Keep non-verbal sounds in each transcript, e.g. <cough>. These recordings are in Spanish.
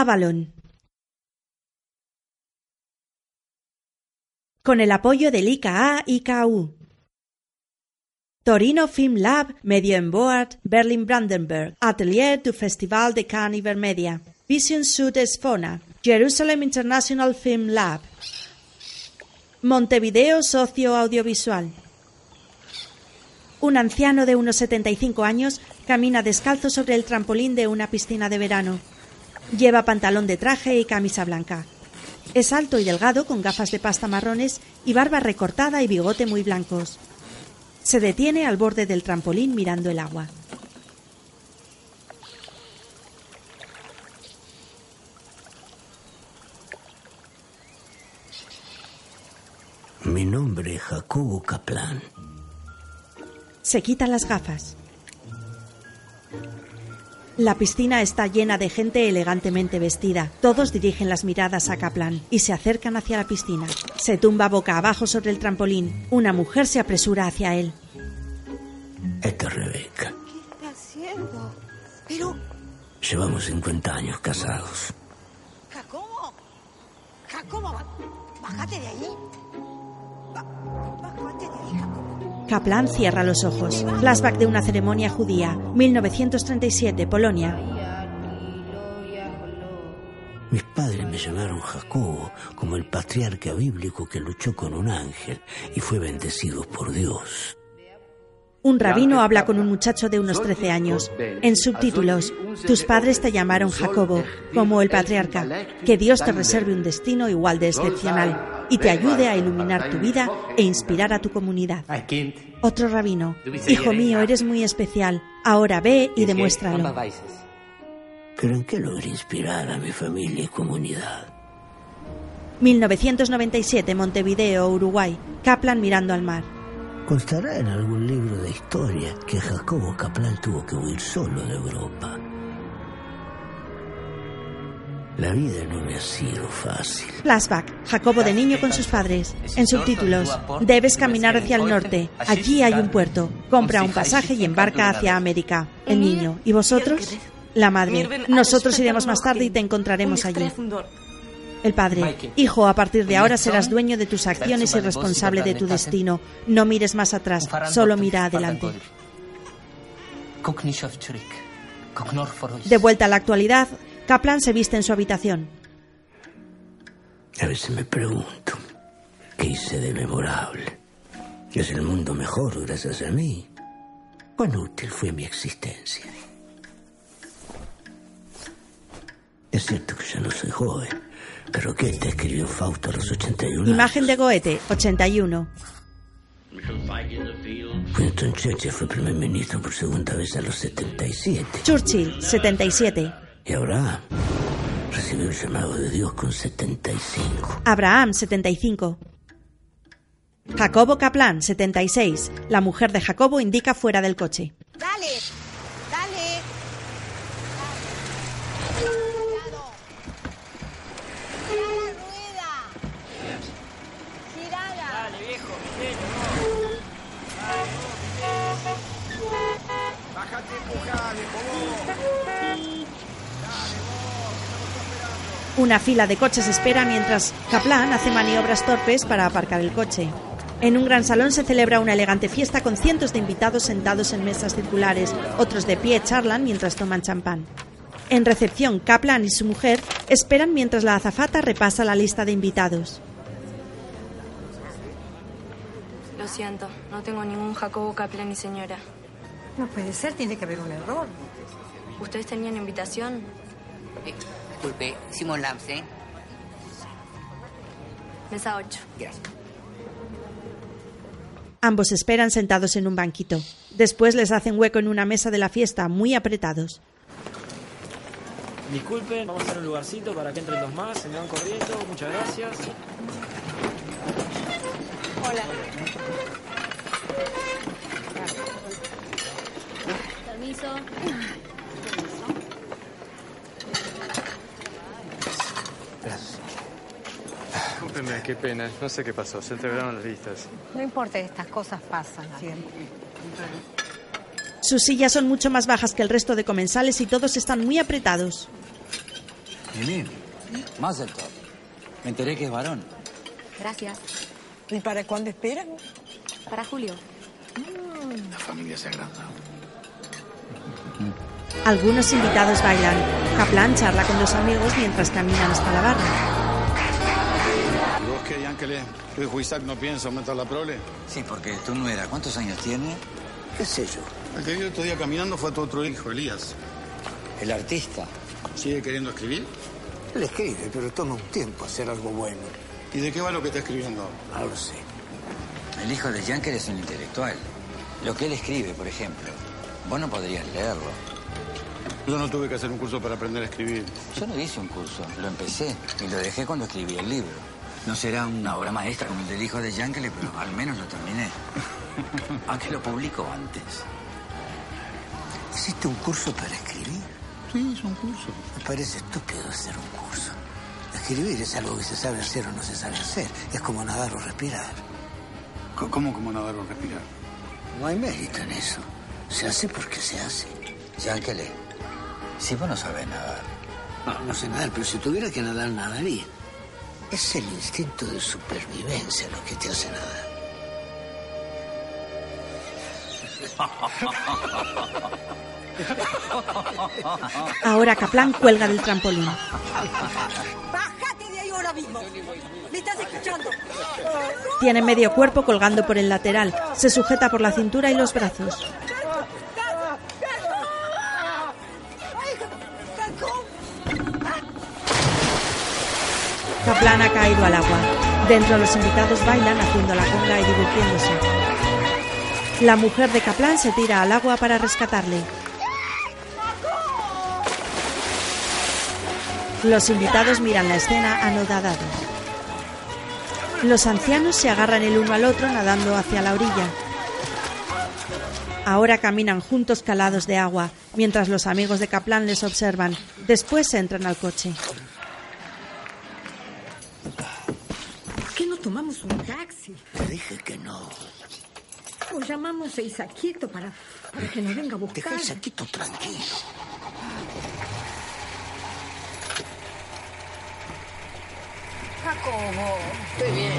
Avalon. Con el apoyo del IKA IKU. Torino Film Lab, Medio en Board, Berlin Brandenburg, Atelier du Festival de Cannes Ibermedia, Vision Sud Esfona, Jerusalem International Film Lab, Montevideo Socio Audiovisual. Un anciano de unos 75 años camina descalzo sobre el trampolín de una piscina de verano. Lleva pantalón de traje y camisa blanca. Es alto y delgado con gafas de pasta marrones y barba recortada y bigote muy blancos. Se detiene al borde del trampolín mirando el agua. Mi nombre es Jacobo Kaplan. Se quita las gafas. La piscina está llena de gente elegantemente vestida. Todos dirigen las miradas a Kaplan y se acercan hacia la piscina. Se tumba boca abajo sobre el trampolín. Una mujer se apresura hacia él. Esta es Rebeca. ¿Qué está haciendo? Pero, Llevamos 50 años casados. Jacobo, Jacobo, bájate de ahí. Bájate de ahí, Jacobo. Kaplan cierra los ojos. Flashback de una ceremonia judía. 1937, Polonia. Mis padres me llamaron Jacobo como el patriarca bíblico que luchó con un ángel y fue bendecido por Dios. Un rabino habla con un muchacho de unos 13 años. En subtítulos, tus padres te llamaron Jacobo, como el patriarca. Que Dios te reserve un destino igual de excepcional y te ayude a iluminar tu vida e inspirar a tu comunidad. Otro rabino, hijo mío, eres muy especial. Ahora ve y demuéstralo. Pero ¿en qué logré inspirar a mi familia y comunidad? 1997, Montevideo, Uruguay. Kaplan mirando al mar. Constará en algún libro de historia que Jacobo Kaplan tuvo que huir solo de Europa. La vida no me ha sido fácil. Flashback. Jacobo de niño con sus padres. En subtítulos. Debes caminar hacia el norte. Allí hay un puerto. Compra un pasaje y embarca hacia América. El niño. ¿Y vosotros? La madre. Nosotros iremos más tarde y te encontraremos allí. El padre. Hijo, a partir de ahora serás dueño de tus acciones y responsable de tu destino. No mires más atrás. Solo mira adelante. De vuelta a la actualidad, Kaplan se viste en su habitación. A veces me pregunto, ¿qué hice de memorable? ¿Es el mundo mejor gracias a mí? ¿Cuán útil fue mi existencia? Es cierto que ya no soy joven, pero Goethe escribió Fausto a los 81 Imagen de Goethe, 81. Winston Churchill fue primer ministro por segunda vez a los 77. Churchill, 77. Y Abraham recibió el llamado de Dios con 75. Abraham, 75. Jacobo Kaplan, 76. La mujer de Jacobo indica fuera del coche. Dale, dale. Cuidado. Gira la rueda. Girala. Dale, viejo, Bájate, empuja, viejo Una fila de coches espera mientras Kaplan hace maniobras torpes para aparcar el coche. En un gran salón se celebra una elegante fiesta con cientos de invitados sentados en mesas circulares. Otros de pie charlan mientras toman champán. En recepción, Kaplan y su mujer esperan mientras la azafata repasa la lista de invitados. Lo siento, no tengo ningún Jacobo Kaplan ni señora. No puede ser, tiene que haber un error. ¿Ustedes tenían invitación? Disculpe, Simón Lamps, ¿eh? Mesa 8. Gracias. Ambos esperan sentados en un banquito. Después les hacen hueco en una mesa de la fiesta, muy apretados. Disculpen, vamos a hacer un lugarcito para que entren dos más, se me van corriendo, muchas gracias. Hola. Permiso. Discúlpeme, qué pena. No sé qué pasó. Se entregaron las listas. No importa, estas cosas pasan siempre. Sus sillas son mucho más bajas que el resto de comensales y todos están muy apretados. Del top. Me enteré que es varón. Gracias. ¿Y para cuándo esperan? Para Julio. La familia se agranda. Algunos invitados bailan. Kaplan charla con dos amigos mientras caminan hasta la barra. ¿Y vos qué, Ángeles? ¿Tu hijo Isaac no piensa aumentar la prole? Sí, porque tu nuera, ¿cuántos años tiene? ¿Qué sé yo? El que vio otro día caminando fue tu otro hijo, Elías. El artista. ¿Sigue queriendo escribir? Él escribe, pero toma un tiempo hacer algo bueno. ¿Y de qué va lo que está escribiendo? No lo sé. El hijo de Yanker es un intelectual. Lo que él escribe, por ejemplo, vos no podrías leerlo. Yo no tuve que hacer un curso para aprender a escribir. Yo no hice un curso, lo empecé y lo dejé cuando escribí el libro. No será una obra maestra como el del hijo de Yankele, pero al menos lo terminé. Aunque lo publico antes. ¿Hiciste un curso para escribir? Sí, es un curso. Me parece estúpido hacer un curso. Escribir es algo que se sabe hacer o no se sabe hacer. Es como nadar o respirar. ¿Cómo como nadar o respirar? No hay mérito en eso. Se hace porque se hace. Yankele, si vos no sabés nadar, No, no sé nadar, pero si tuviera que nadar, nadaría. Es el instinto de supervivencia lo que te hace nadar. Ahora Kaplan cuelga del trampolín. ¡Bájate de ahí ahora mismo! ¿Me estás escuchando? Tiene medio cuerpo colgando por el lateral. Se sujeta por la cintura y los brazos. Kaplan ha caído al agua. Dentro los invitados bailan haciendo la conga y divirtiéndose. La mujer de Kaplan se tira al agua para rescatarle. Los invitados miran la escena anodados. Los ancianos se agarran el uno al otro nadando hacia la orilla. Ahora caminan juntos calados de agua, mientras los amigos de Kaplan les observan. Después entran al coche. ¿Por qué no tomamos Te dije que no. O llamamos a Isaquito para, para que nos venga a buscar. Deja el saquito tranquilo. Jacobo, estoy bien.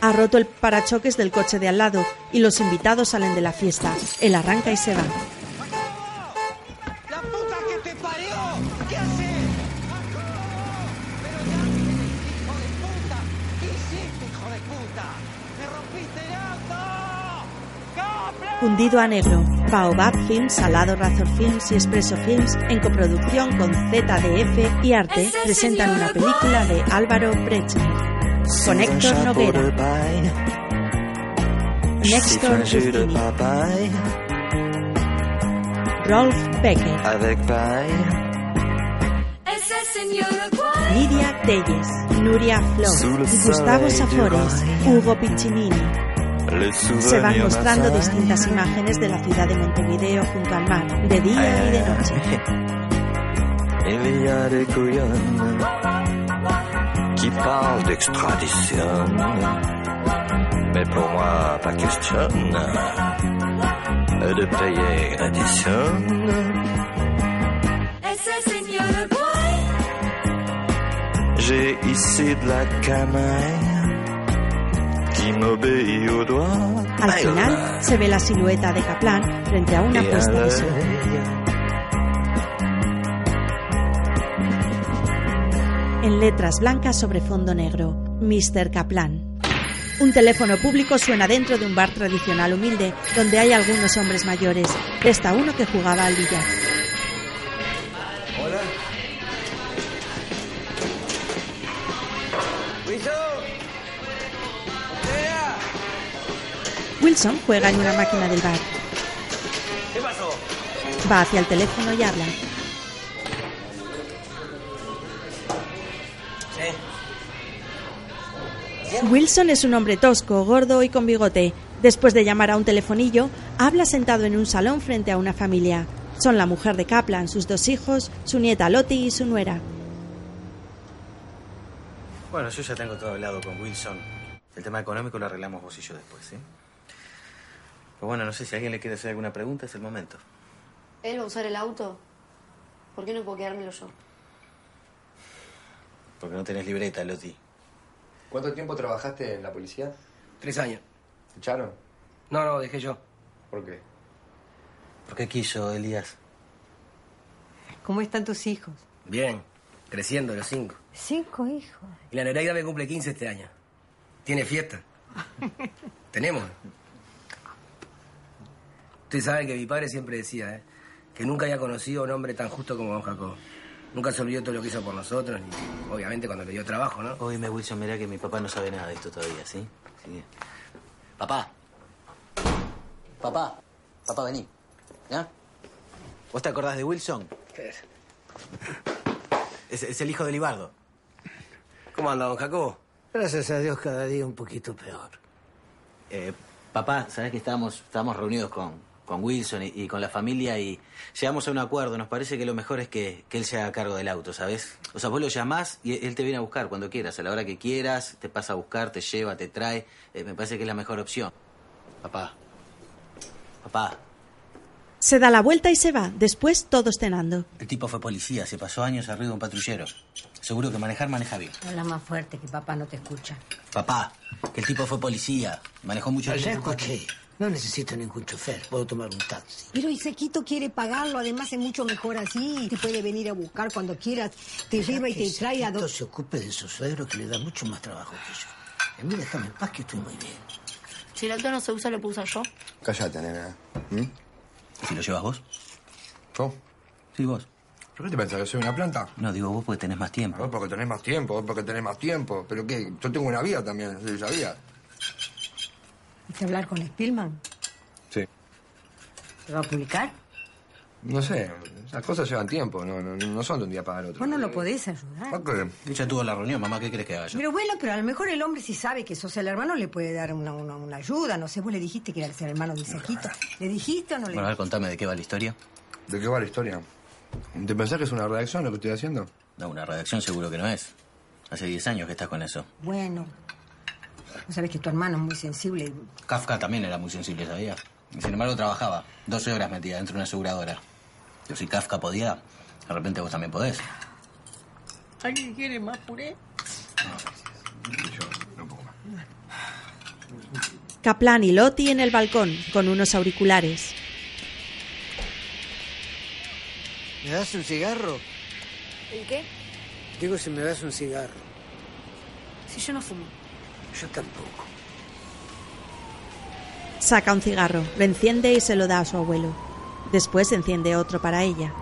Ha roto el parachoques del coche de al lado y los invitados salen de la fiesta. Él arranca y se va. Fundido a negro. Baobab Films, Salado Razor Films y Expreso Films, en coproducción con ZDF y Arte, presentan una película de Álvaro Brecht. Con Héctor Noguera, Néstor Rufini, Rolf Becker, Lidia Telles, Nuria Flor, Gustavo Safores, Hugo Piccinini. Se van mostrando distintas imágenes de la ciudad de Montevideo junto al mar, de día y de noche. Il y a des couillonnes qui parlent d'extradition. Mais pour moi, pas question de payer l'addition. J'ai ici de la canaille Al final se ve la silueta de Kaplan frente a una puesta de sol. En letras blancas sobre fondo negro, Mr. Kaplan. Un teléfono público suena dentro de un bar tradicional humilde donde hay algunos hombres mayores. Está uno que jugaba al billar. Wilson juega en una máquina del bar. ¿Qué pasó? Va hacia el teléfono y habla. Wilson es un hombre tosco, gordo y con bigote. Después de llamar a un telefonillo, habla sentado en un salón frente a una familia. Son la mujer de Kaplan, sus dos hijos, su nieta Lottie y su nuera. Bueno, yo ya tengo todo hablado con Wilson. El tema económico lo arreglamos vos y yo después, ¿sí? Pero bueno, no sé si alguien le quiere hacer alguna pregunta, es el momento. ¿Él va a usar el auto? ¿Por qué no puedo quedármelo yo? Porque no tenés libreta, Loti. ¿Cuánto tiempo trabajaste en la policía? Tres años. ¿Te echaron? No, no, dejé yo. ¿Por qué? ¿Por qué quiso, Elías? ¿Cómo están tus hijos? Bien, creciendo los cinco. Cinco hijos. Y la Nereida me cumple 15 este año. Tiene fiesta. <laughs> Tenemos. Usted sabe que mi padre siempre decía, ¿eh? que nunca había conocido a un hombre tan justo como don Jacob. Nunca se olvidó todo lo que hizo por nosotros, ni obviamente cuando le dio trabajo, ¿no? Oíme, Wilson, mirá que mi papá no sabe nada de esto todavía, ¿sí? Sí. Papá. Papá. Papá, vení. ¿Ya? ¿Vos te acordás de Wilson? ¿Qué es? Es, es el hijo de Libardo. ¿Cómo anda, don Jacobo? Gracias a Dios cada día un poquito peor. Eh, papá, sabés que estábamos, estábamos reunidos con, con Wilson y, y con la familia y llegamos a un acuerdo. Nos parece que lo mejor es que, que él se haga cargo del auto, ¿sabes? O sea, vos lo llamás y él te viene a buscar cuando quieras, a la hora que quieras, te pasa a buscar, te lleva, te trae. Eh, me parece que es la mejor opción. Papá. Papá. Se da la vuelta y se va, después todos cenando. El tipo fue policía, se pasó años arriba de un patrullero. Seguro que manejar maneja bien. Habla más fuerte que papá no te escucha. Papá, que el tipo fue policía, manejó mucho Ya tiempo. No necesito ningún chofer. Puedo tomar un taxi. Pero Isequito quiere pagarlo, además es mucho mejor así. Te puede venir a buscar cuando quieras, te lleva y te trae a donde... se ocupe de su suegro que le da mucho más trabajo que yo. A mí déjame en paz que estoy muy bien. Si el auto no se usa, lo puedo usar yo. Cállate, nena. ¿Mm? ¿Si lo llevas vos? ¿Yo? Sí, vos. ¿Por qué te pensás que soy una planta? No, digo vos porque tenés más tiempo. Vos porque tenés más tiempo, vos porque tenés más tiempo. ¿Pero qué? Yo tengo una vida también, ¿sí sabía? ¿Viste hablar con Spielman? Sí. ¿Se va a publicar? No sé, esas cosas llevan tiempo, no, no, no son de un día para el otro. Vos no lo podés ayudar. ¿Por qué? Ya tuvo la reunión, mamá, ¿qué crees que haga yo? Pero bueno, pero a lo mejor el hombre si sabe que sos el hermano le puede dar una, una, una ayuda. No sé, vos le dijiste que era el hermano de Isequito. ¿Le dijiste o no le Bueno, a ver, contame de qué va la historia. ¿De qué va la historia? ¿Te pensás que es una redacción lo que estoy haciendo? No, una redacción seguro que no es. Hace 10 años que estás con eso. Bueno, vos sabés que tu hermano es muy sensible. Kafka también era muy sensible, ¿sabía? Y sin embargo trabajaba 12 horas metida dentro de una aseguradora. Yo si Kafka podía, de repente vos también podés. ¿Alguien quiere más puré? Kaplan y Loti en el balcón, con unos auriculares. ¿Me das un cigarro? ¿El qué? Digo si me das un cigarro. Si yo no fumo. Yo tampoco. Saca un cigarro, lo enciende y se lo da a su abuelo. Después enciende otro para ella.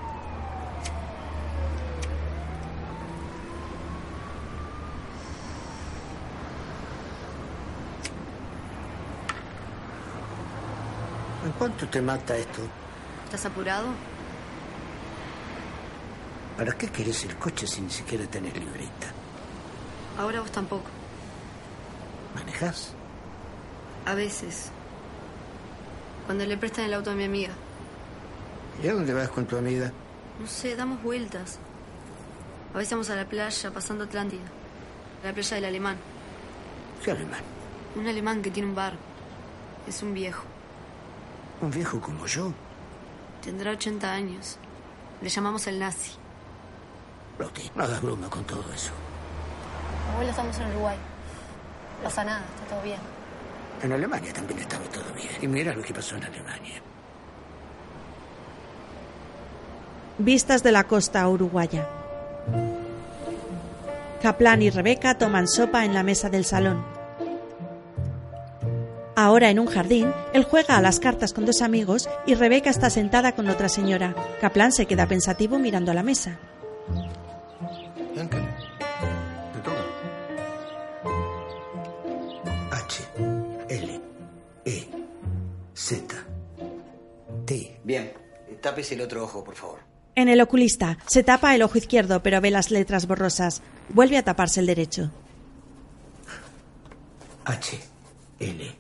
¿En cuánto te mata esto? ¿Estás apurado? ¿Para qué querés el coche si ni siquiera tenés libreta? Ahora vos tampoco. ¿Manejás? A veces. Cuando le prestan el auto a mi amiga. ¿Y a dónde vas con tu amiga? No sé, damos vueltas. A veces vamos a la playa, pasando Atlántida. A la playa del alemán. ¿Qué alemán? Un alemán que tiene un bar. Es un viejo. ¿Un viejo como yo? Tendrá 80 años. Le llamamos el nazi. Loti, no hagas broma con todo eso. Abuelo, estamos en Uruguay. No pasa nada, está todo bien. En Alemania también estaba todo bien. Y mira lo que pasó en Alemania. Vistas de la costa uruguaya. Kaplan y Rebeca toman sopa en la mesa del salón. Ahora en un jardín, él juega a las cartas con dos amigos y Rebeca está sentada con otra señora. Kaplan se queda pensativo mirando a la mesa. Tápese el otro ojo, por favor. En el oculista, se tapa el ojo izquierdo pero ve las letras borrosas. Vuelve a taparse el derecho. H, L,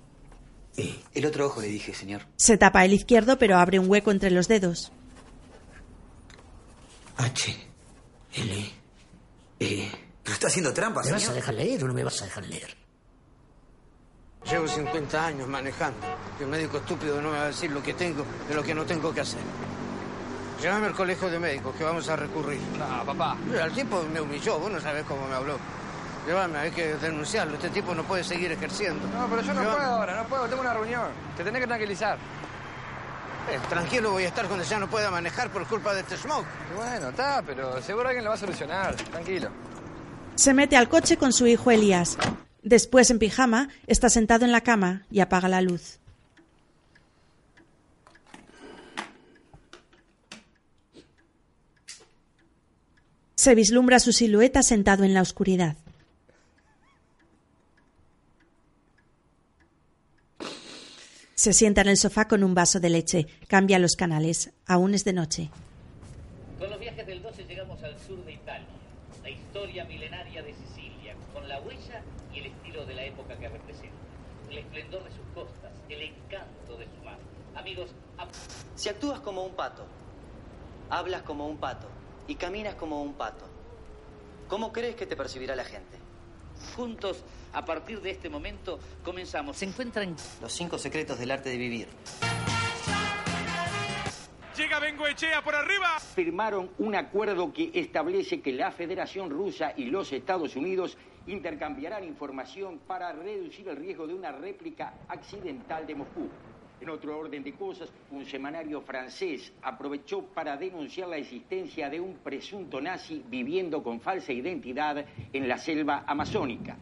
E. El otro ojo le dije, señor. Se tapa el izquierdo pero abre un hueco entre los dedos. H, L, E. Pero está haciendo trampa, ¿Me vas a dejar leer o no me vas a dejar leer? Llevo 50 años manejando. Que un médico estúpido no me va a decir lo que tengo de lo que no tengo que hacer. Llévame al colegio de médicos, que vamos a recurrir. No, papá. Mira, el tipo me humilló, vos no sabés cómo me habló. Llévame, hay que denunciarlo. Este tipo no puede seguir ejerciendo. No, pero yo no Llévame. puedo ahora, no puedo. Tengo una reunión. Te tenés que tranquilizar. Eh, tranquilo voy a estar cuando ya no pueda manejar por culpa de este smoke. Bueno, está, pero seguro alguien lo va a solucionar. Tranquilo. Se mete al coche con su hijo Elías. Después, en pijama, está sentado en la cama y apaga la luz. Se vislumbra su silueta sentado en la oscuridad. Se sienta en el sofá con un vaso de leche. Cambia los canales. Aún es de noche. Con los viajes del 12 llegamos al sur de Italia, la historia milenaria de Sicilia, con la huella y el estilo de la época que representa, el esplendor de sus costas, el encanto de su mar. Amigos, a- Si actúas como un pato, hablas como un pato y caminas como un pato, ¿cómo crees que te percibirá la gente? juntos, a partir de este momento, comenzamos. Se encuentran Los cinco secretos del arte de vivir. Llega Bengoechea por arriba. firmaron un acuerdo que establece que la Federación Rusa y los Estados Unidos intercambiarán información para reducir el riesgo de una réplica accidental de Moscú. En otro orden de cosas, un semanario francés aprovechó para denunciar la existencia de un presunto nazi viviendo con falsa identidad en la selva amazónica.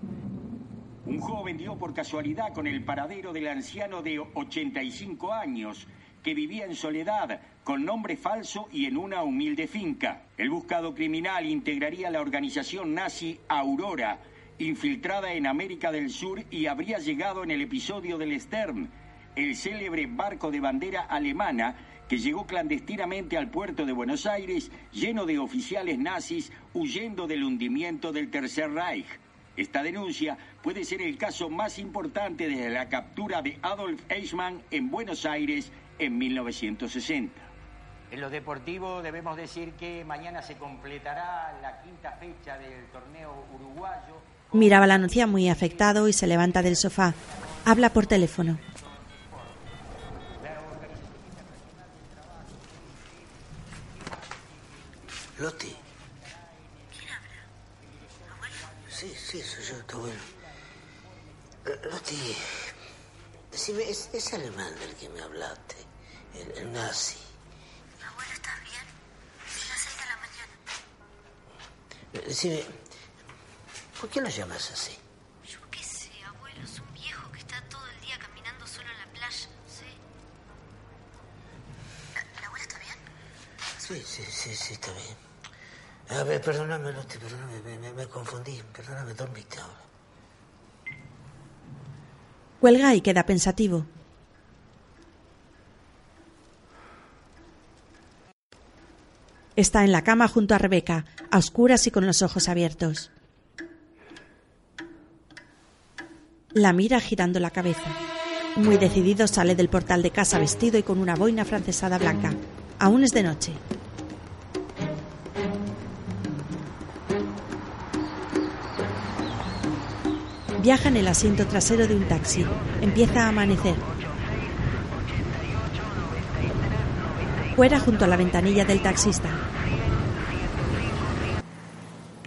Un joven dio por casualidad con el paradero del anciano de 85 años que vivía en soledad, con nombre falso y en una humilde finca. El buscado criminal integraría la organización nazi Aurora, infiltrada en América del Sur y habría llegado en el episodio del Stern, el célebre barco de bandera alemana que llegó clandestinamente al puerto de Buenos Aires lleno de oficiales nazis huyendo del hundimiento del Tercer Reich. Esta denuncia puede ser el caso más importante desde la captura de Adolf Eichmann en Buenos Aires en 1960. En lo deportivo debemos decir que mañana se completará la quinta fecha del torneo uruguayo. Mira a Valencia muy afectado y se levanta del sofá. Habla por teléfono. Loti. ¿Quién habla? Sí, sí, soy yo, tu abuelo. Eh, Loti, decime, ¿es, es alemán del que me hablaste? El, el nazi. Abuelo, ¿estás bien? Son las seis de la mañana. Eh, Decime, ¿por qué lo llamas así? Sí, sí, sí, sí, está bien. A ver, perdóname, perdóname, me, me- me confundí. Perdóname, dormiste ahora. Cuelga y queda pensativo. Está en la cama junto a Rebeca, a oscuras y con los ojos abiertos. La mira girando la cabeza. Muy decidido sale del portal de casa vestido y con una boina francesada blanca. Aún es de noche. Viaja en el asiento trasero de un taxi. Empieza a amanecer. Fuera junto a la ventanilla del taxista.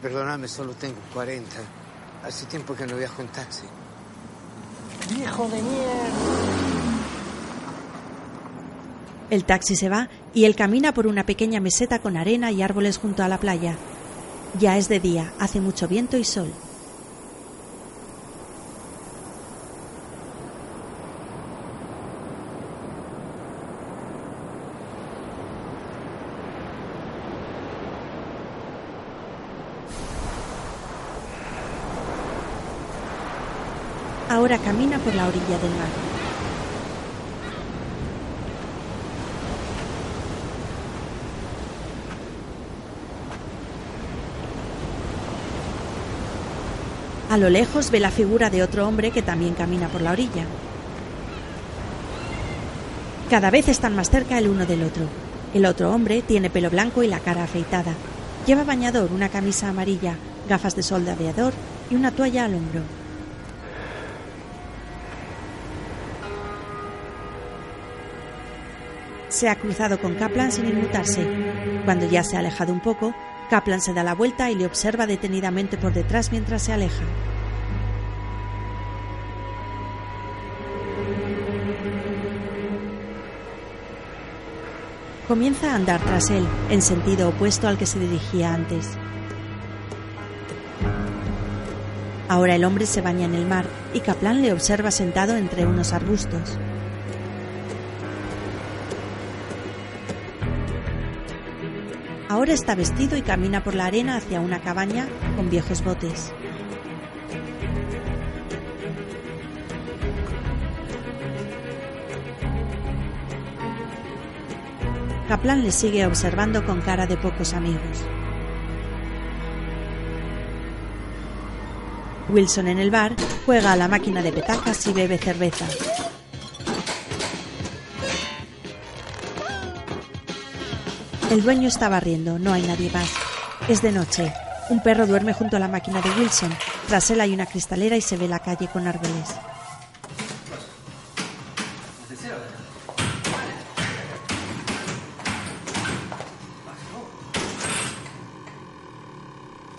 Perdóname, solo tengo 40. Hace tiempo que no viajo en taxi. ¡Viejo de mierda! El taxi se va y él camina por una pequeña meseta con arena y árboles junto a la playa. Ya es de día, hace mucho viento y sol. Camina por la orilla del mar. A lo lejos ve la figura de otro hombre que también camina por la orilla. Cada vez están más cerca el uno del otro. El otro hombre tiene pelo blanco y la cara afeitada. Lleva bañador, una camisa amarilla, gafas de sol de aviador y una toalla al hombro. Se ha cruzado con Kaplan sin inmutarse. Cuando ya se ha alejado un poco, Kaplan se da la vuelta y le observa detenidamente por detrás mientras se aleja. Comienza a andar tras él, en sentido opuesto al que se dirigía antes. Ahora el hombre se baña en el mar y Kaplan le observa sentado entre unos arbustos. Ahora está vestido y camina por la arena hacia una cabaña con viejos botes. Kaplan le sigue observando con cara de pocos amigos. Wilson en el bar juega a la máquina de petacas y bebe cerveza. El dueño está barriendo, no hay nadie más. Es de noche. Un perro duerme junto a la máquina de Wilson. Tras él hay una cristalera y se ve la calle con árboles.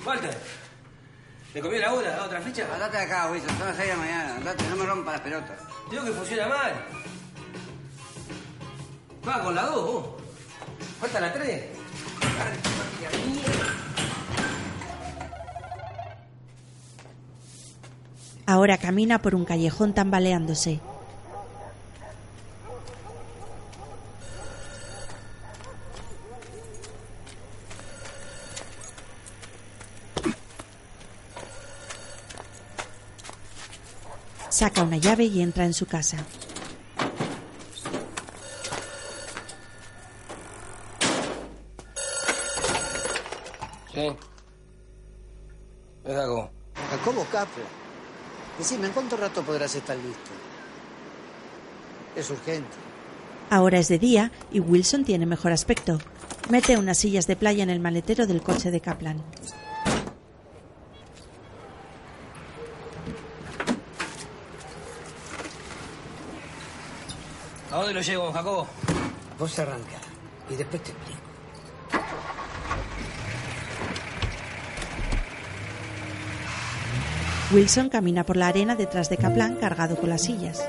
Walter, ¿me comió la hora? ¿Otra ficha? Andate de acá, Wilson. Son las 6 de la mañana. Andate, no me rompas las pelotas. Digo que funciona mal. Va con la 2, vos. Falta la 3. Ahora camina por un callejón tambaleándose. Saca una llave y entra en su casa. Sí. Es Dago. Kaplan. Decime, ¿en cuánto rato podrás estar listo? Es urgente. Ahora es de día y Wilson tiene mejor aspecto. Mete unas sillas de playa en el maletero del coche de Kaplan. ¿A dónde lo llevo, Jacobo? Vos arranca y después te explico. Wilson camina por la arena detrás de Kaplan cargado con las sillas.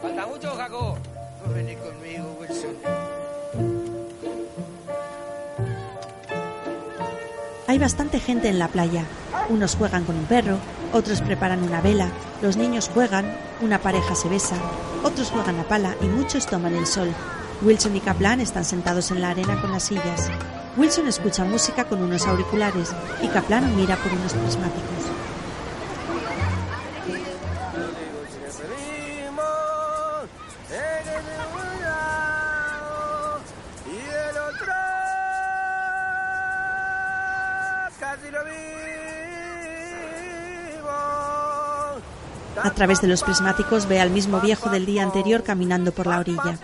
¿Falta mucho, conmigo, Wilson. Hay bastante gente en la playa. Unos juegan con un perro, otros preparan una vela, los niños juegan, una pareja se besa, otros juegan a pala y muchos toman el sol. Wilson y Kaplan están sentados en la arena con las sillas. Wilson escucha música con unos auriculares y Kaplan mira por unos prismáticos. A través de los prismáticos ve al mismo viejo del día anterior caminando por la orilla.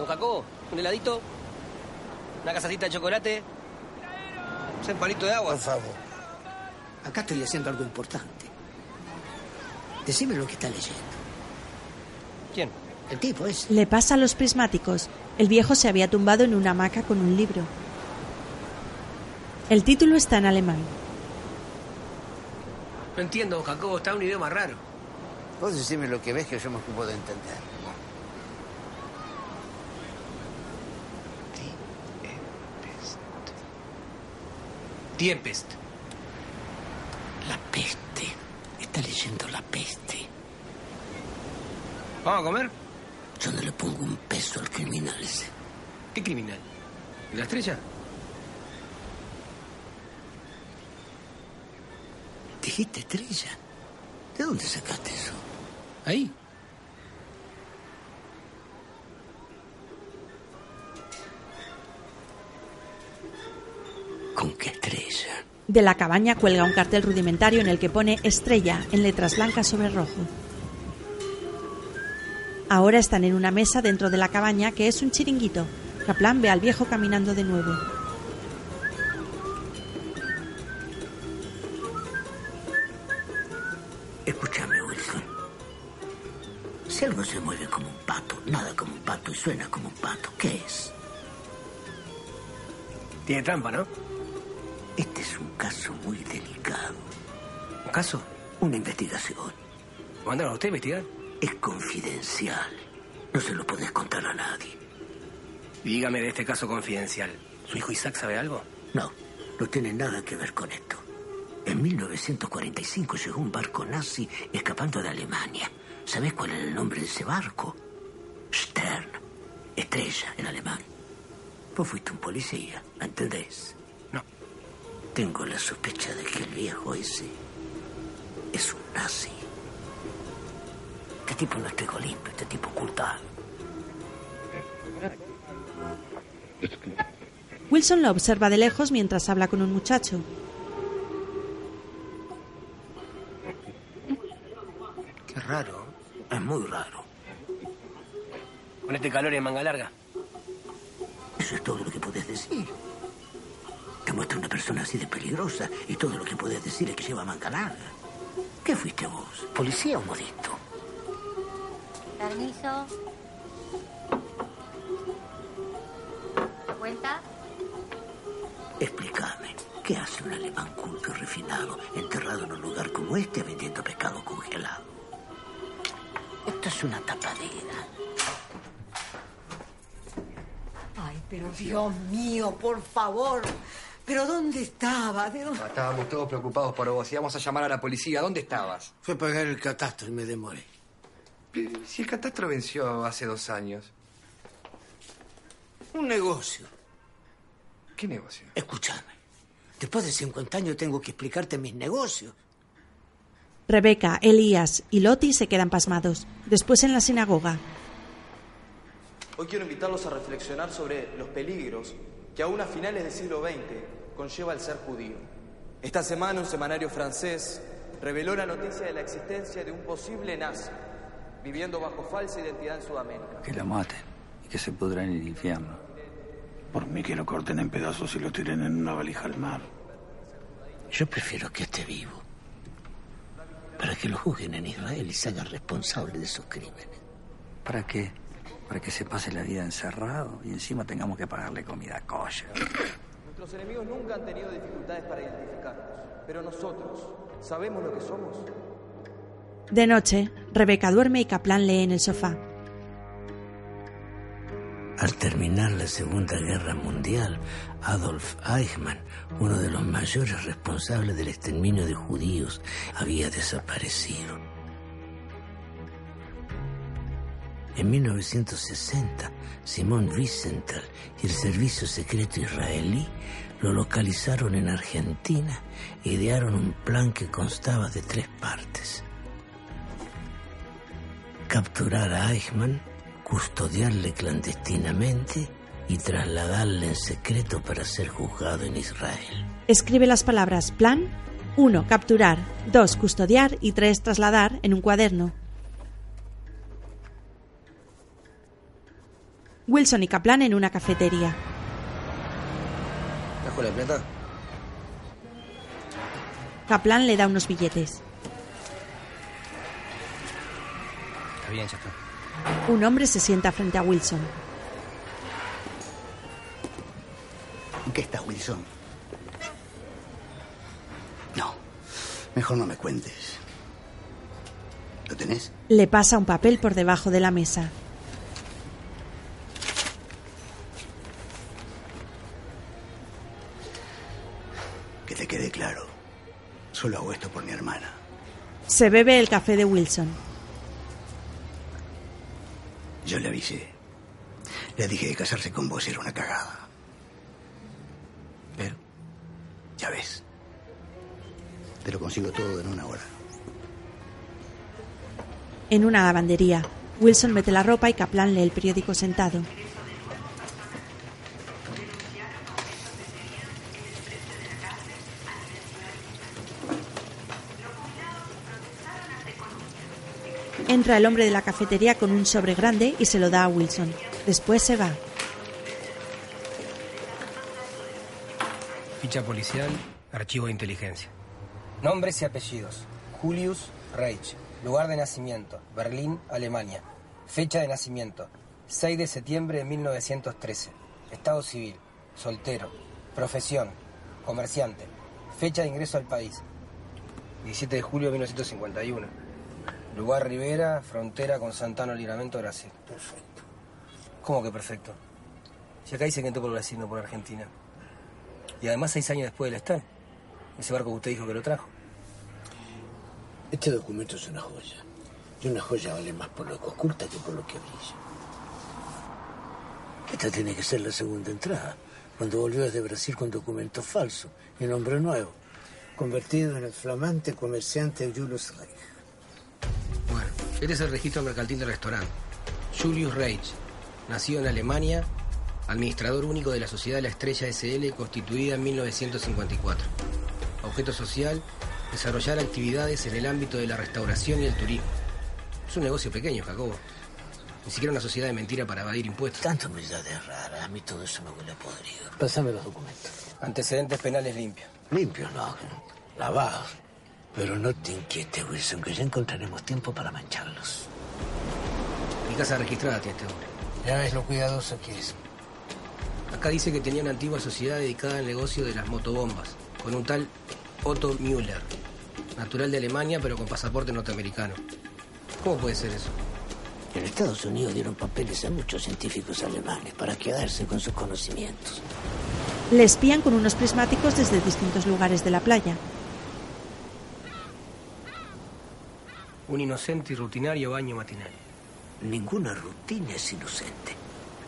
Don Jacobo, un heladito, una casacita de chocolate, un palito de agua. Por favor. Acá estoy haciendo algo importante. Decime lo que está leyendo. ¿Quién? El tipo es. Le pasa los prismáticos. El viejo se había tumbado en una hamaca con un libro. El título está en alemán. No entiendo, don Jacobo, está en un idioma raro. Vos decime lo que ves que yo me ocupo de entender. Tiempest. La peste. Está leyendo la peste. ¿Vamos a comer? Yo no le pongo un peso al criminal ese. ¿Qué criminal? ¿La estrella? ¿Dijiste estrella? ¿De dónde sacaste eso? Ahí. ¿Con qué estrella? De la cabaña cuelga un cartel rudimentario en el que pone estrella en letras blancas sobre rojo. Ahora están en una mesa dentro de la cabaña que es un chiringuito. Kaplan ve al viejo caminando de nuevo. Escúchame, Wilson. Si algo se mueve como un pato, nada como un pato y suena como un pato, ¿qué es? Tiene trampa, ¿no? Caso muy delicado. ¿Un caso? Una investigación. ¿Mandaron a usted a investigar? Es confidencial. No se lo podés contar a nadie. Dígame de este caso confidencial. ¿Su hijo Isaac sabe algo? No, no tiene nada que ver con esto. En 1945 llegó un barco nazi escapando de Alemania. ¿Sabés cuál era el nombre de ese barco? Stern. Estrella en alemán. Vos fuiste un policía, ¿me entendés? Tengo la sospecha de que el viejo ese es un nazi. Este tipo no es trigo limpio, este tipo ocultado. Wilson lo observa de lejos mientras habla con un muchacho. Qué raro. Es muy raro. Con este calor en manga larga. Eso es todo lo que podés decir. Te muestra una persona así de peligrosa y todo lo que podés decir es que lleva manga larga. ¿Qué fuiste vos? ¿Policía o modisto? Permiso. ¿Cuenta? Explícame, ¿qué hace un alemán culto y refinado enterrado en un lugar como este vendiendo pescado congelado? Esto es una tapadera. Ay, pero Dios mío, por favor. ¿Pero dónde estaba? ¿De dónde? Estábamos todos preocupados por vos. Íbamos a llamar a la policía. ¿Dónde estabas? Fue a pagar el catastro y me demoré. Si el catastro venció hace dos años. Un negocio. ¿Qué negocio? Escúchame. Después de 50 años tengo que explicarte mis negocios. Rebeca, Elías y Loti se quedan pasmados. Después en la sinagoga. Hoy quiero invitarlos a reflexionar sobre los peligros que aún a finales del siglo XX conlleva el ser judío. Esta semana un semanario francés reveló la noticia de la existencia de un posible nazi viviendo bajo falsa identidad en Sudamérica. Que lo maten y que se pudra en el infierno. Por mí que lo corten en pedazos y lo tiren en una valija al mar. Yo prefiero que esté vivo. Para que lo juzguen en Israel y se hagan responsable de sus crímenes. ¿Para qué? Para que se pase la vida encerrado y encima tengamos que pagarle comida kosher. Nuestros enemigos nunca han tenido dificultades para identificarnos, pero nosotros, ¿sabemos lo que somos? De noche, Rebeca duerme y Kaplan lee en el sofá. Al terminar la Segunda Guerra Mundial, Adolf Eichmann, uno de los mayores responsables del exterminio de judíos, había desaparecido. En 1960, Simon Wiesenthal y el servicio secreto israelí lo localizaron en Argentina e idearon un plan que constaba de tres partes. Capturar a Eichmann, custodiarle clandestinamente y trasladarle en secreto para ser juzgado en Israel. Escribe las palabras plan 1. Capturar 2. Custodiar y 3. Trasladar en un cuaderno. Wilson y Kaplan en una cafetería. ¿Cajo la plata? Kaplan le da unos billetes. Está bien, está. Un hombre se sienta frente a Wilson. ¿En qué estás, Wilson? No, mejor no me cuentes. ¿Lo tenés? Le pasa un papel por debajo de la mesa. Que te quede claro. Solo hago esto por mi hermana. Se bebe el café de Wilson. Yo le avisé. Le dije que casarse con vos era una cagada. Pero, ya ves. Te lo consigo todo en una hora. En una lavandería, Wilson mete la ropa y Kaplan lee el periódico sentado. Entra el hombre de la cafetería con un sobre grande y se lo da a Wilson. Después se va. Ficha policial, archivo de inteligencia. Nombres y apellidos. Julius Reich. Lugar de nacimiento. Berlín, Alemania. Fecha de nacimiento. 6 de septiembre de 1913. Estado civil. Soltero. Profesión. Comerciante. Fecha de ingreso al país. 17 de julio de 1951. Lugar Rivera, frontera con Santana, Libramento, Brasil. Perfecto. ¿Cómo que perfecto? Si acá dice que entró por Brasil, no por Argentina. Y además seis años después del estar. Ese barco que usted dijo que lo trajo. Este documento es una joya. Y una joya vale más por lo que oculta que por lo que brilla. Esta tiene que ser la segunda entrada. Cuando volvió desde Brasil con documento falso y nombre nuevo. Convertido en el flamante comerciante Julius Reich. Este es el registro mercantil del restaurante. Julius Reich, nacido en Alemania, administrador único de la Sociedad La Estrella SL, constituida en 1954. Objeto social, desarrollar actividades en el ámbito de la restauración y el turismo. Es un negocio pequeño, Jacobo. Ni siquiera una sociedad de mentira para evadir impuestos. Tanto humildades raras. A mí todo eso me huele a podrido. Pásame los documentos. Antecedentes penales limpios. Limpios, no. Lavados. Pero no te inquietes, Wilson, que ya encontraremos tiempo para mancharlos. Mi casa registrada tiene este hombre. Ya ves lo cuidadoso que es. Acá dice que tenía una antigua sociedad dedicada al negocio de las motobombas, con un tal Otto Müller, natural de Alemania pero con pasaporte norteamericano. ¿Cómo puede ser eso? En Estados Unidos dieron papeles a muchos científicos alemanes para quedarse con sus conocimientos. Le espían con unos prismáticos desde distintos lugares de la playa. Un inocente y rutinario baño matinal. Ninguna rutina es inocente.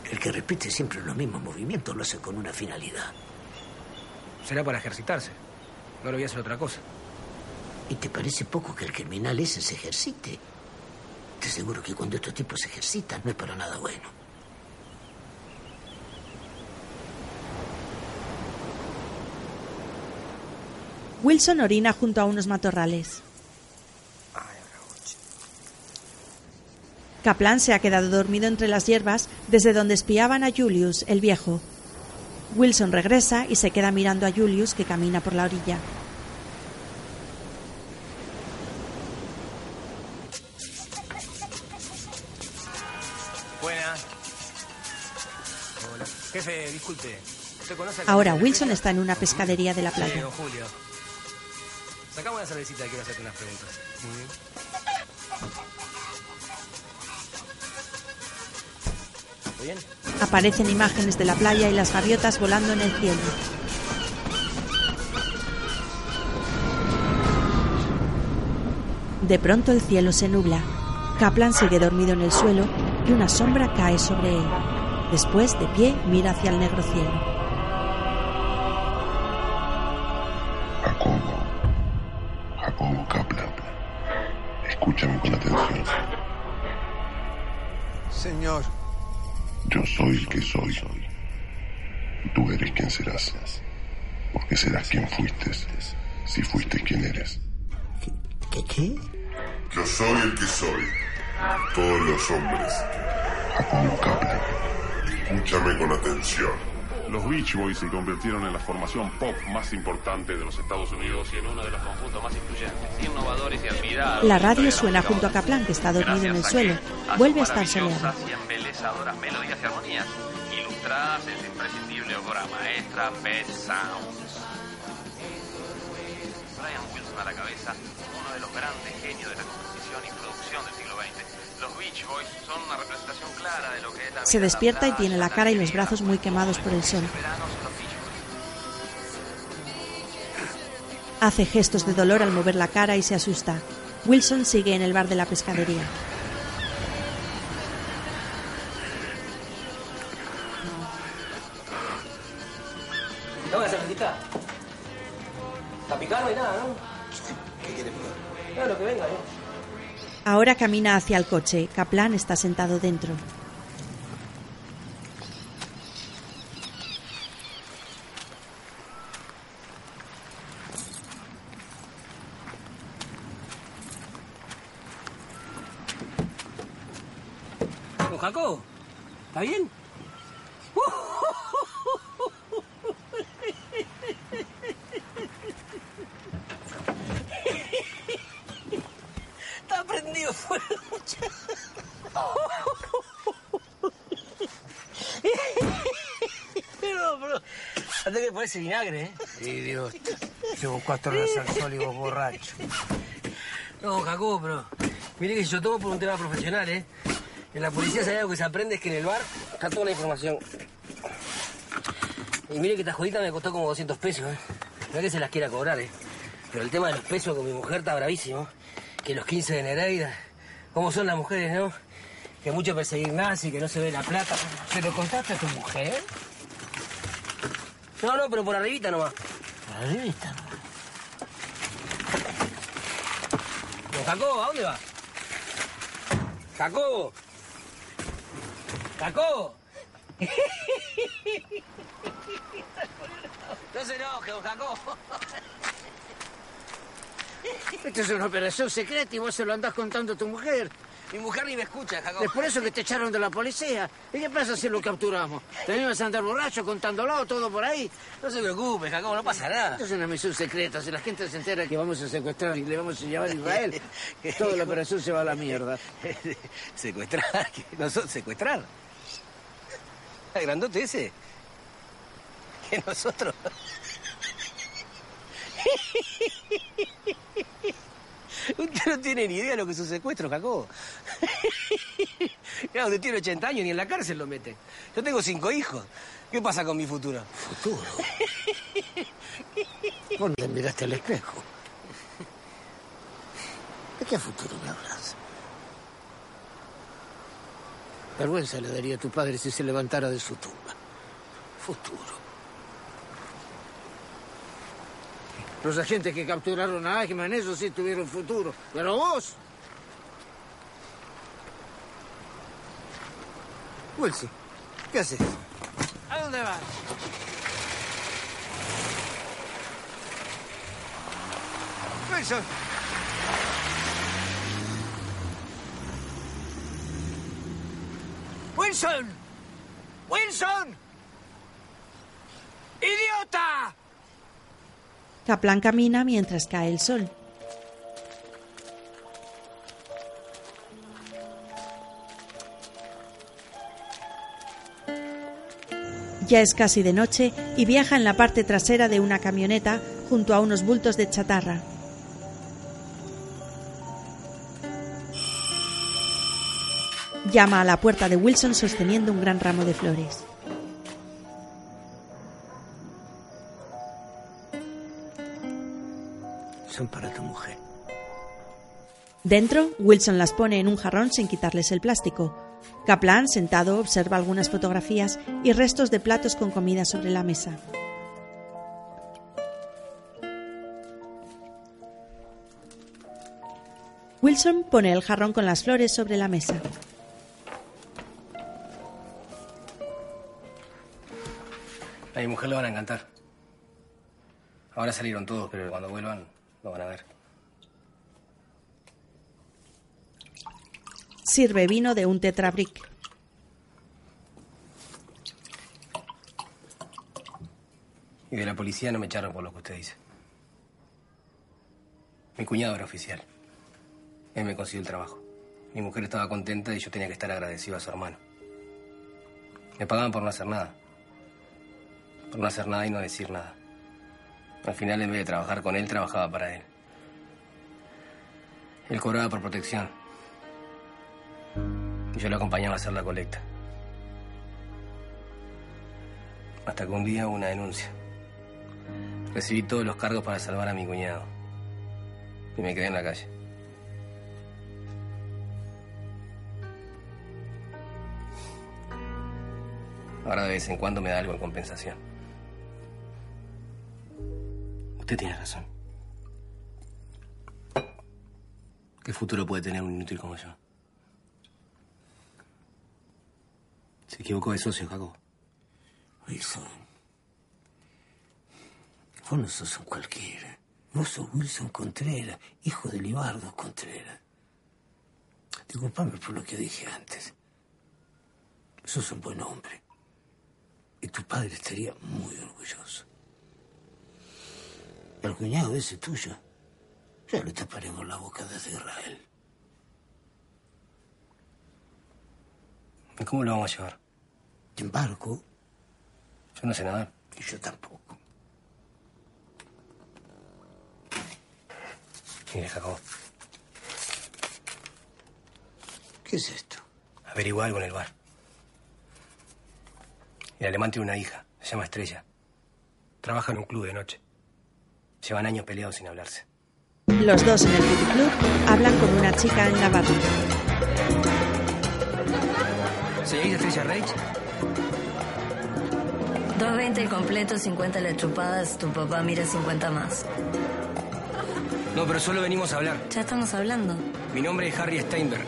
El que repite siempre los mismos movimientos lo hace con una finalidad. Será para ejercitarse. No lo voy a hacer otra cosa. ¿Y te parece poco que el criminal ese se ejercite? Te aseguro que cuando estos tipos se ejercitan no es para nada bueno. Wilson orina junto a unos matorrales. Kaplan se ha quedado dormido entre las hierbas desde donde espiaban a Julius, el viejo. Wilson regresa y se queda mirando a Julius que camina por la orilla. Buenas. Hola. Jefe, disculpe. ¿Usted conoce Ahora Wilson está en una pescadería de la Sí, playa. don Julio. Sacamos una cervecita y quiero hacerte unas preguntas. Muy bien. Aparecen imágenes de la playa y las gaviotas volando en el cielo. De pronto el cielo se nubla. Kaplan sigue dormido en el suelo y una sombra cae sobre él. Después, de pie, mira hacia el negro cielo. Soy tú eres quien serás. Porque serás quien fuiste. Si fuiste quien eres. ¿Qué qué? Yo soy el que soy. Todos los hombres. Jacobo Kaplan. Escúchame con atención. Los Beach Boys se convirtieron en la formación pop más importante de los Estados Unidos y en uno de los conjuntos más influyentes, innovadores y admirados. La radio suena junto a Kaplan, que está dormido en el suelo. Vuelve a estar soleado. Melodías y armonías, en su imprescindible obra maestra Pet Sounds. Brian Wilson a la cabeza, uno de los grandes genios de la composición y producción del siglo XX. Los Beach Boys son una representación clara de lo que es la Se despierta y tiene la cara y los brazos muy quemados por el sol. Hace gestos de dolor al mover la cara y se asusta. Wilson sigue en el bar de la pescadería. Para picar no hay nada, ¿no? ¿Qué quieres Claro, que venga, ¿eh? Ahora camina hacia el coche. Kaplan está sentado dentro. ¿está bien? Está prendido fuego. <laughs> pero, pero. Antes que ponerse vinagre, ¿eh? Sí, Dios. Se buscaste al sol y vos borracho. No, Jacobo, pero. Mire que yo tomo por un tema profesional, ¿eh? En la policía, ¿sabes algo que se aprende? Es que en el bar está toda la información. Y mire que esta jodita me costó como 200 pesos, ¿eh? No es que se las quiera cobrar, ¿eh? Pero el tema de los pesos con mi mujer está bravísimo. Que los 15 de Nereida... ¿Cómo son las mujeres, no? Que mucho perseguir nazi, que no se ve la plata. ¿Se lo contaste a tu mujer? No, no, pero por arribita nomás. Por arribita nomás. Don Jacobo, ¿a dónde va? Jacobo. Jacobo. <laughs> No se enoje, don Jacobo. Esta es una operación secreta y vos se lo andás contando a tu mujer. Mi mujer ni me escucha, Jacobo. Es por eso que te echaron de la policía. ¿Y qué pasa si lo capturamos? ¿Te ibas a andar borracho contándolo todo por ahí? No se preocupe, Jacobo, no pasa nada. Esto es una misión secreta. Si la gente se entera que vamos a secuestrar y le vamos a llevar a Israel, <laughs> toda la operación se va a la mierda. <laughs> ¿Secuestrar? ¿Qué? ¿Nosotros secuestrar? ¿El grandote ese? ¿Que nosotros? <laughs> Usted no tiene ni idea de lo que es un secuestro, Jacobo. <laughs> Claro, usted tiene 80 años, ni en la cárcel lo mete. Yo tengo cinco hijos. ¿Qué pasa con mi futuro? ¿Futuro? <laughs> Vos te miraste al espejo. ¿De qué futuro me hablas? Vergüenza le daría a tu padre si se levantara de su tumba. Futuro. Los agentes que capturaron a Eichmann, eso sí tuvieron futuro. Pero vos... Wilson, ¿qué haces? ¿A dónde vas? Wilson. ¡Wilson! ¡Wilson! ¡Idiota! Kaplan camina mientras cae el sol. Ya es casi de noche y viaja en la parte trasera de una camioneta junto a unos bultos de chatarra. Llama a la puerta de Wilson sosteniendo un gran ramo de flores. Son para tu mujer. Dentro, Wilson las pone en un jarrón sin quitarles el plástico. Kaplan, sentado, observa algunas fotografías y restos de platos con comida sobre la mesa. Wilson pone el jarrón con las flores sobre la mesa. A mi mujer le van a encantar. Ahora salieron todos, pero cuando vuelvan lo van a ver. Sirve vino de un tetrabric. Y de la policía no me echaron por lo que usted dice. Mi cuñado era oficial. Él me consiguió el trabajo. Mi mujer estaba contenta y yo tenía que estar agradecido a su hermano. Me pagaban por no hacer nada. Por no hacer nada y no decir nada. Al final, en vez de trabajar con él, trabajaba para él. Él cobraba por protección. Y yo lo acompañaba a hacer la colecta. Hasta que un día hubo una denuncia. Recibí todos los cargos para salvar a mi cuñado. Y me quedé en la calle. Ahora de vez en cuando me da algo en compensación. Usted tiene razón. ¿Qué futuro puede tener un inútil como yo? Se equivocó de socio, Jacobo. Wilson. Vos no sos un cualquiera. Vos sos Wilson Contreras, hijo de Libardo Contreras. Disculpame por lo que dije antes. Sos un buen hombre. Y tu padre estaría muy orgulloso. El cuñado ese tuyo, ya le taparemos la boca desde Israel. ¿Y cómo lo vamos a llevar? ¿En barco? Yo no sé nadar. Y yo tampoco. Mire, Jacob, ¿Qué es esto? averigua algo en el bar. El alemán tiene una hija, se llama Estrella. Trabaja en un club de noche. Llevan años peleados sin hablarse. Los dos en el Beauty Club hablan con una chica en la barra. ¿Señorita Estrella Reich? 2.20 el completo, 50 las chupadas, tu papá mira 50 más. No, pero solo venimos a hablar. Ya estamos hablando. Mi nombre es Harry Steinberg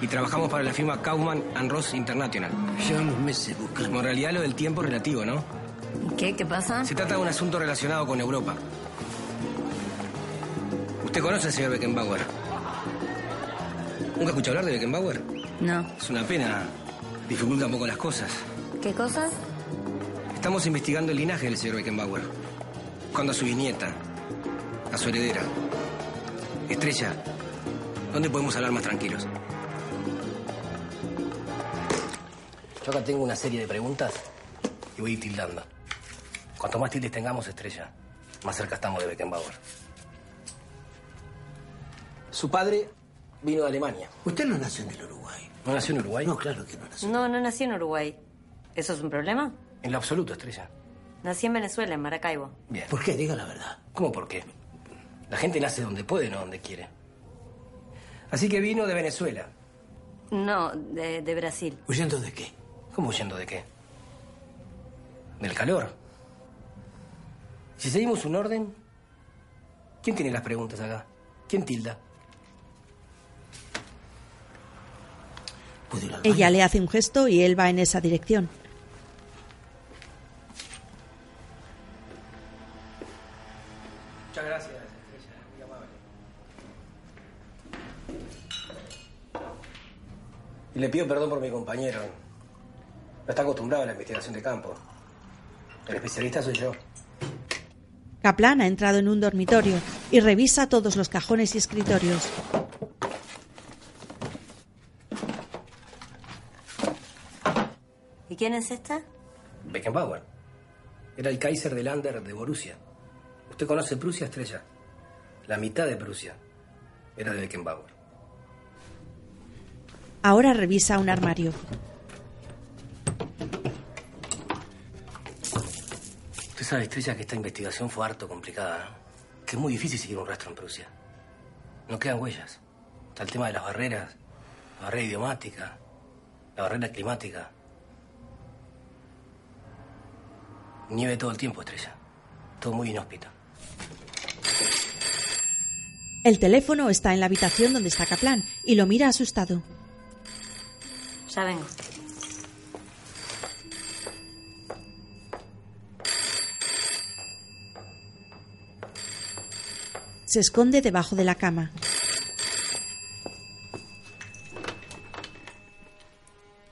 y trabajamos para la firma Kaufman and Ross International. Llevan unos meses buscando. En realidad lo del tiempo es relativo, ¿no? ¿Qué? ¿Qué pasa? Se trata de un asunto relacionado con Europa. ¿Usted conoce al señor Beckenbauer? ¿Nunca escuchó hablar de Beckenbauer? No. Es una pena. Dificulta un poco las cosas. ¿Qué cosas? Estamos investigando el linaje del señor Beckenbauer. Buscando a su bisnieta, a su heredera. Estrella, ¿dónde podemos hablar más tranquilos? Yo acá tengo una serie de preguntas y voy a ir tildando. Cuanto más tildes tengamos, Estrella, más cerca estamos de Beckenbauer. Su padre vino de Alemania. Usted no nació en el Uruguay. ¿No nació en Uruguay? No, claro que no nació. No, no nací en Uruguay. ¿Eso es un problema? En lo absoluto, Estrella. Nací en Venezuela, en Maracaibo. Bien. ¿Por qué? Diga la verdad. ¿Cómo por qué? La gente nace donde puede, no donde quiere. Así que vino de Venezuela. No, de, de Brasil. ¿Huyendo de qué? ¿Cómo huyendo de qué? Del calor. Si seguimos un orden, ¿quién tiene las preguntas acá? ¿Quién tilda? Ella baño? le hace un gesto y él va en esa dirección. Muchas gracias, Estrella. Muy amable. Y le pido perdón por mi compañero. No está acostumbrado a la investigación de campo. El especialista soy yo. Kaplan ha entrado en un dormitorio y revisa todos los cajones y escritorios. ¿Y quién es esta? Beckenbauer. Era el Kaiser de Lander de Borussia. ¿Usted conoce Prusia, Estrella? La mitad de Prusia era de Beckenbauer. Ahora revisa un armario. Usted sabe, Estrella, que esta investigación fue harto complicada, ¿no? Que es muy difícil seguir un rastro en Prusia. No quedan huellas. Está el tema de las barreras, la barrera idiomática, la barrera climática. Nieve todo el tiempo, Estrella. Todo muy inhóspito. El teléfono está en la habitación donde está Kaplan y lo mira asustado. Ya vengo. Se esconde debajo de la cama.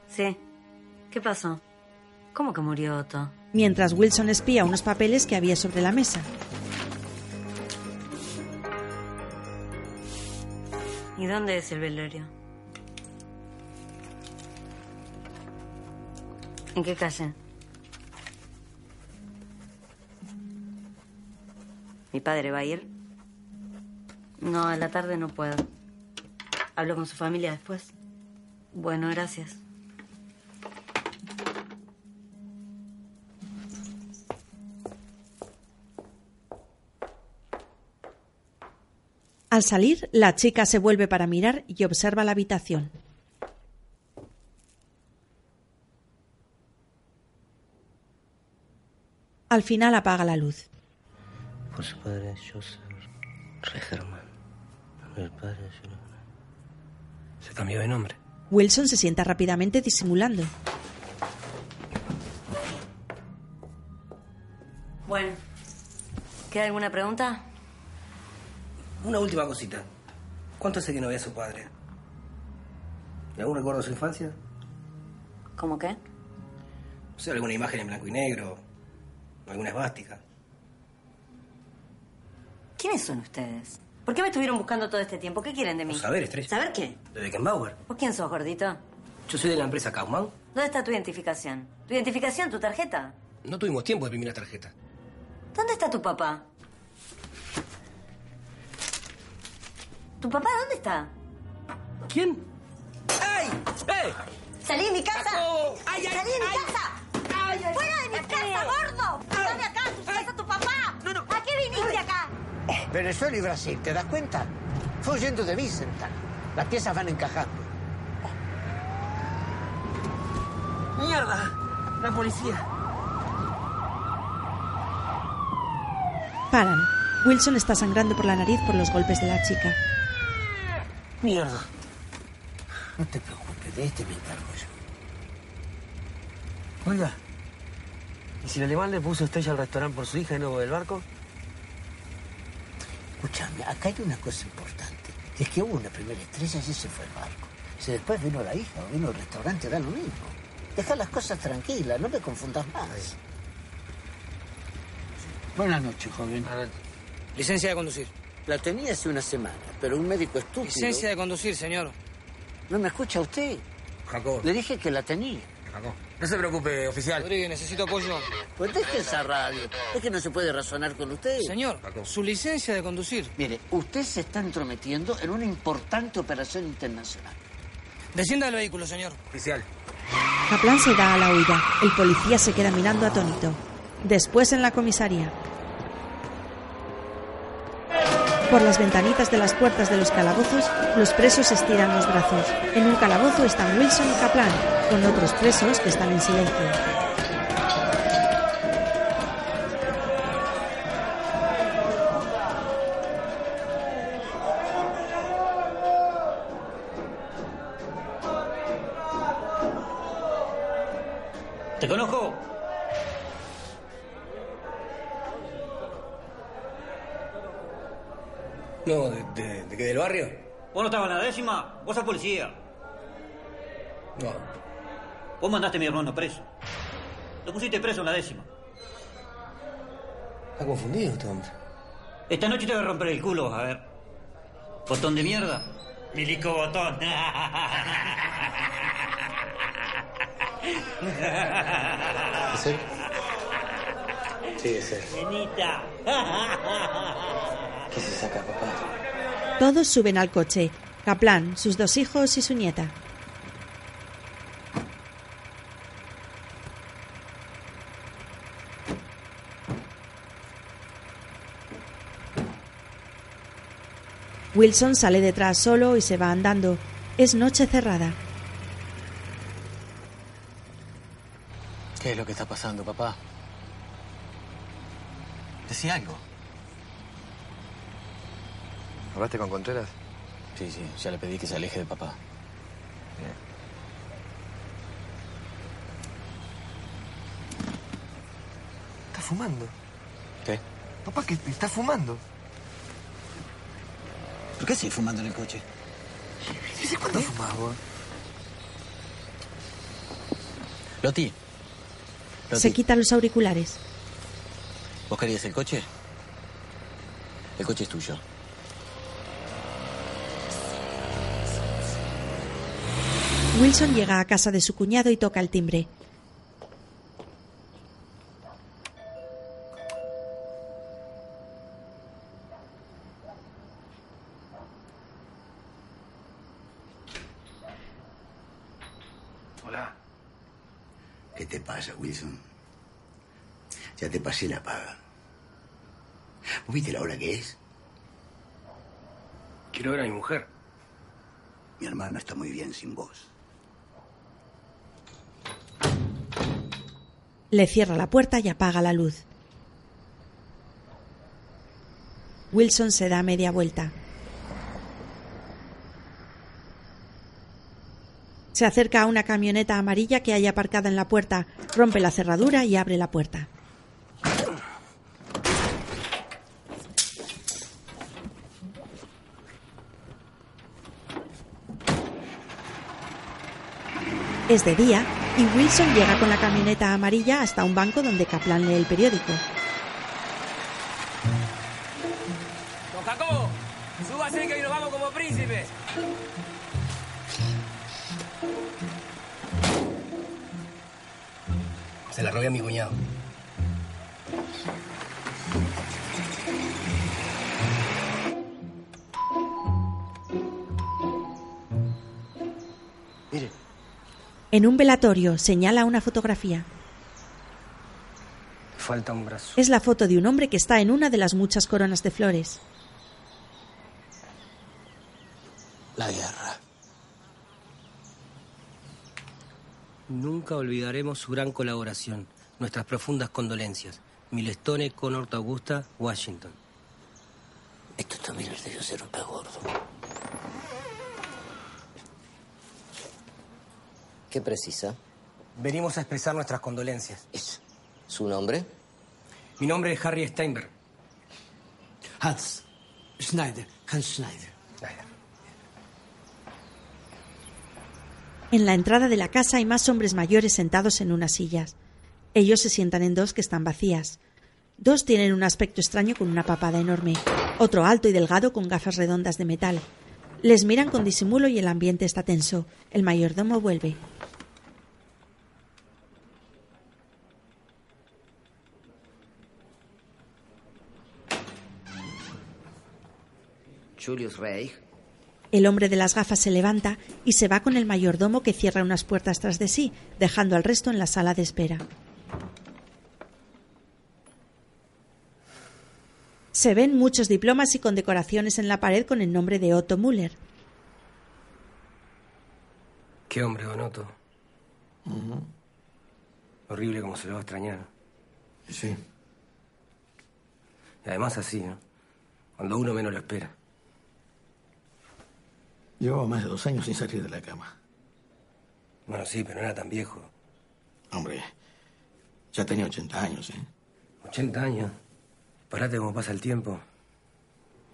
Sí. ¿Qué pasó? ¿Cómo que murió Otto? Mientras Wilson espía unos papeles que había sobre la mesa. ¿Y dónde es el velorio? ¿En qué calle? ¿Mi padre va a ir? No, a la tarde no puedo. ¿Hablo con su familia después? Bueno, gracias. Al salir, la chica se vuelve para mirar y observa la habitación. Al final apaga la luz. Por su padre, Joseph Regerman. El padre Se cambió de nombre. Wilson se sienta rápidamente disimulando. Bueno. ¿Queda alguna pregunta? Una última cosita. ¿Cuánto hace que no ve a su padre? ¿Y algún recuerdo de su infancia? ¿Cómo qué? O sea, alguna imagen en blanco y negro, alguna esvástica. ¿Quiénes son ustedes? ¿Por qué me estuvieron buscando todo este tiempo? ¿Qué quieren de mí? Saber, Estrella. ¿Saber qué? De Beckenbauer. ¿Vos quién sos, gordito? Yo soy de la empresa Kaufman. ¿Dónde está tu identificación? ¿Tu identificación, tu tarjeta? No tuvimos tiempo de imprimir la tarjeta. ¿Dónde está tu papá? ¿Tu papá dónde está? ¿Quién? ¡Ey! ¡Ey! ¡Salí de mi casa! ¡Salí de mi casa! ¡Fuera de mi casa, gordo! ¡Dame acá! ¿Tú sabes a tu papá? ¿A qué viniste acá? Venezuela y Brasil, ¿te das cuenta? Fue huyendo de Vicental. Las piezas van encajando. ¡Mierda! La policía. Paran. Wilson está sangrando por la nariz por los golpes de la chica. Mierda. No te preocupes, de este me encargo yo. Oiga, ¿y si el alemán le puso estrella al restaurante por su hija y no por el barco? Escúchame, acá hay una cosa importante. Es que hubo una primera estrella y ese fue el barco. Si después vino la hija o vino el restaurante, da lo mismo. Deja las cosas tranquilas, no me confundas más. Buenas noches, joven. Licencia de conducir. La tenía hace una semana, pero un médico estúpido... Licencia de conducir, señor. ¿No me escucha usted? Jacob. Le dije que la tenía. Jacob. No se preocupe, oficial. Rodríguez, necesito apoyo. Pues deje esa radio. Es que no se puede razonar con usted. Señor, su licencia de conducir. Mire, usted se está entrometiendo en una importante operación internacional. Descienda del vehículo, señor. Oficial. Kaplan se da a la huida. El policía se queda mirando atónito. Después en la comisaría. Por las ventanitas de las puertas de los calabozos, los presos estiran los brazos. En un calabozo están Wilson y Kaplan, con otros presos que están en silencio. ¿Te conozco? No, ¿de, de, de qué, del barrio? ¿Vos no estabas en la décima? Vos sos policía. No. Vos mandaste a mi hermano preso. Lo pusiste preso en la décima. Está confundido este hombre. Esta noche te voy a romper el culo, a ver. Botón de mierda. Milico botón. <laughs> ¿Es él? Sí, es él. Nenita. <laughs> ¿Qué se saca, papá? Todos suben al coche. Kaplan, sus dos hijos y su nieta. Wilson sale detrás solo y se va andando. Es noche cerrada. ¿Qué es lo que está pasando, papá? Decía algo. ¿Hablaste con Contreras? Sí, sí, ya le pedí que se aleje de papá. Está fumando. ¿Qué? Papá, que está fumando. ¿Por qué sigues fumando en el coche? ¿Desde cuándo fumás vos? Loti. Loti, Se quita los auriculares. ¿vos querías el coche? El coche es tuyo. Wilson llega a casa de su cuñado y toca el timbre. Hola. ¿Qué te pasa, Wilson? Ya te pasé la paga. ¿Vos viste la hora que es? Quiero ver a mi mujer. Mi hermano está muy bien sin vos. Le cierra la puerta y apaga la luz. Wilson se da media vuelta. Se acerca a una camioneta amarilla que hay aparcada en la puerta, rompe la cerradura y abre la puerta. Es de día y Wilson llega con la camioneta amarilla hasta un banco donde Kaplan lee el periódico. Don Jacobo, súbase que hoy nos vamos como príncipes. Se la robé a mi cuñado. En un velatorio señala una fotografía. falta un brazo. Es la foto de un hombre que está en una de las muchas coronas de flores. La guerra. Nunca olvidaremos su gran colaboración. Nuestras profundas condolencias. Milestone, Connor, Augusta, Washington. Esto también ser un pez gordo. ¿Qué precisa? Venimos a expresar nuestras condolencias. ¿Su nombre? Mi nombre es Harry Steinberg. Hans Schneider. Hans Schneider. En la entrada de la casa hay más hombres mayores sentados en unas sillas. Ellos se sientan en dos que están vacías. Dos tienen un aspecto extraño con una papada enorme. Otro alto y delgado con gafas redondas de metal. Les miran con disimulo y el ambiente está tenso. El mayordomo vuelve. Julius Reich. El hombre de las gafas se levanta y se va con el mayordomo que cierra unas puertas tras de sí, dejando al resto en la sala de espera. Se ven muchos diplomas y condecoraciones en la pared con el nombre de Otto Müller. Qué hombre, Don Otto. Horrible como se lo va a extrañar. Sí. Y además así, ¿no? Cuando uno menos lo espera. Llevaba más de dos años sin salir de la cama. Bueno, sí, pero no era tan viejo. Hombre, ya tenía 80 años, ¿eh? 80 años. Parate cómo pasa el tiempo.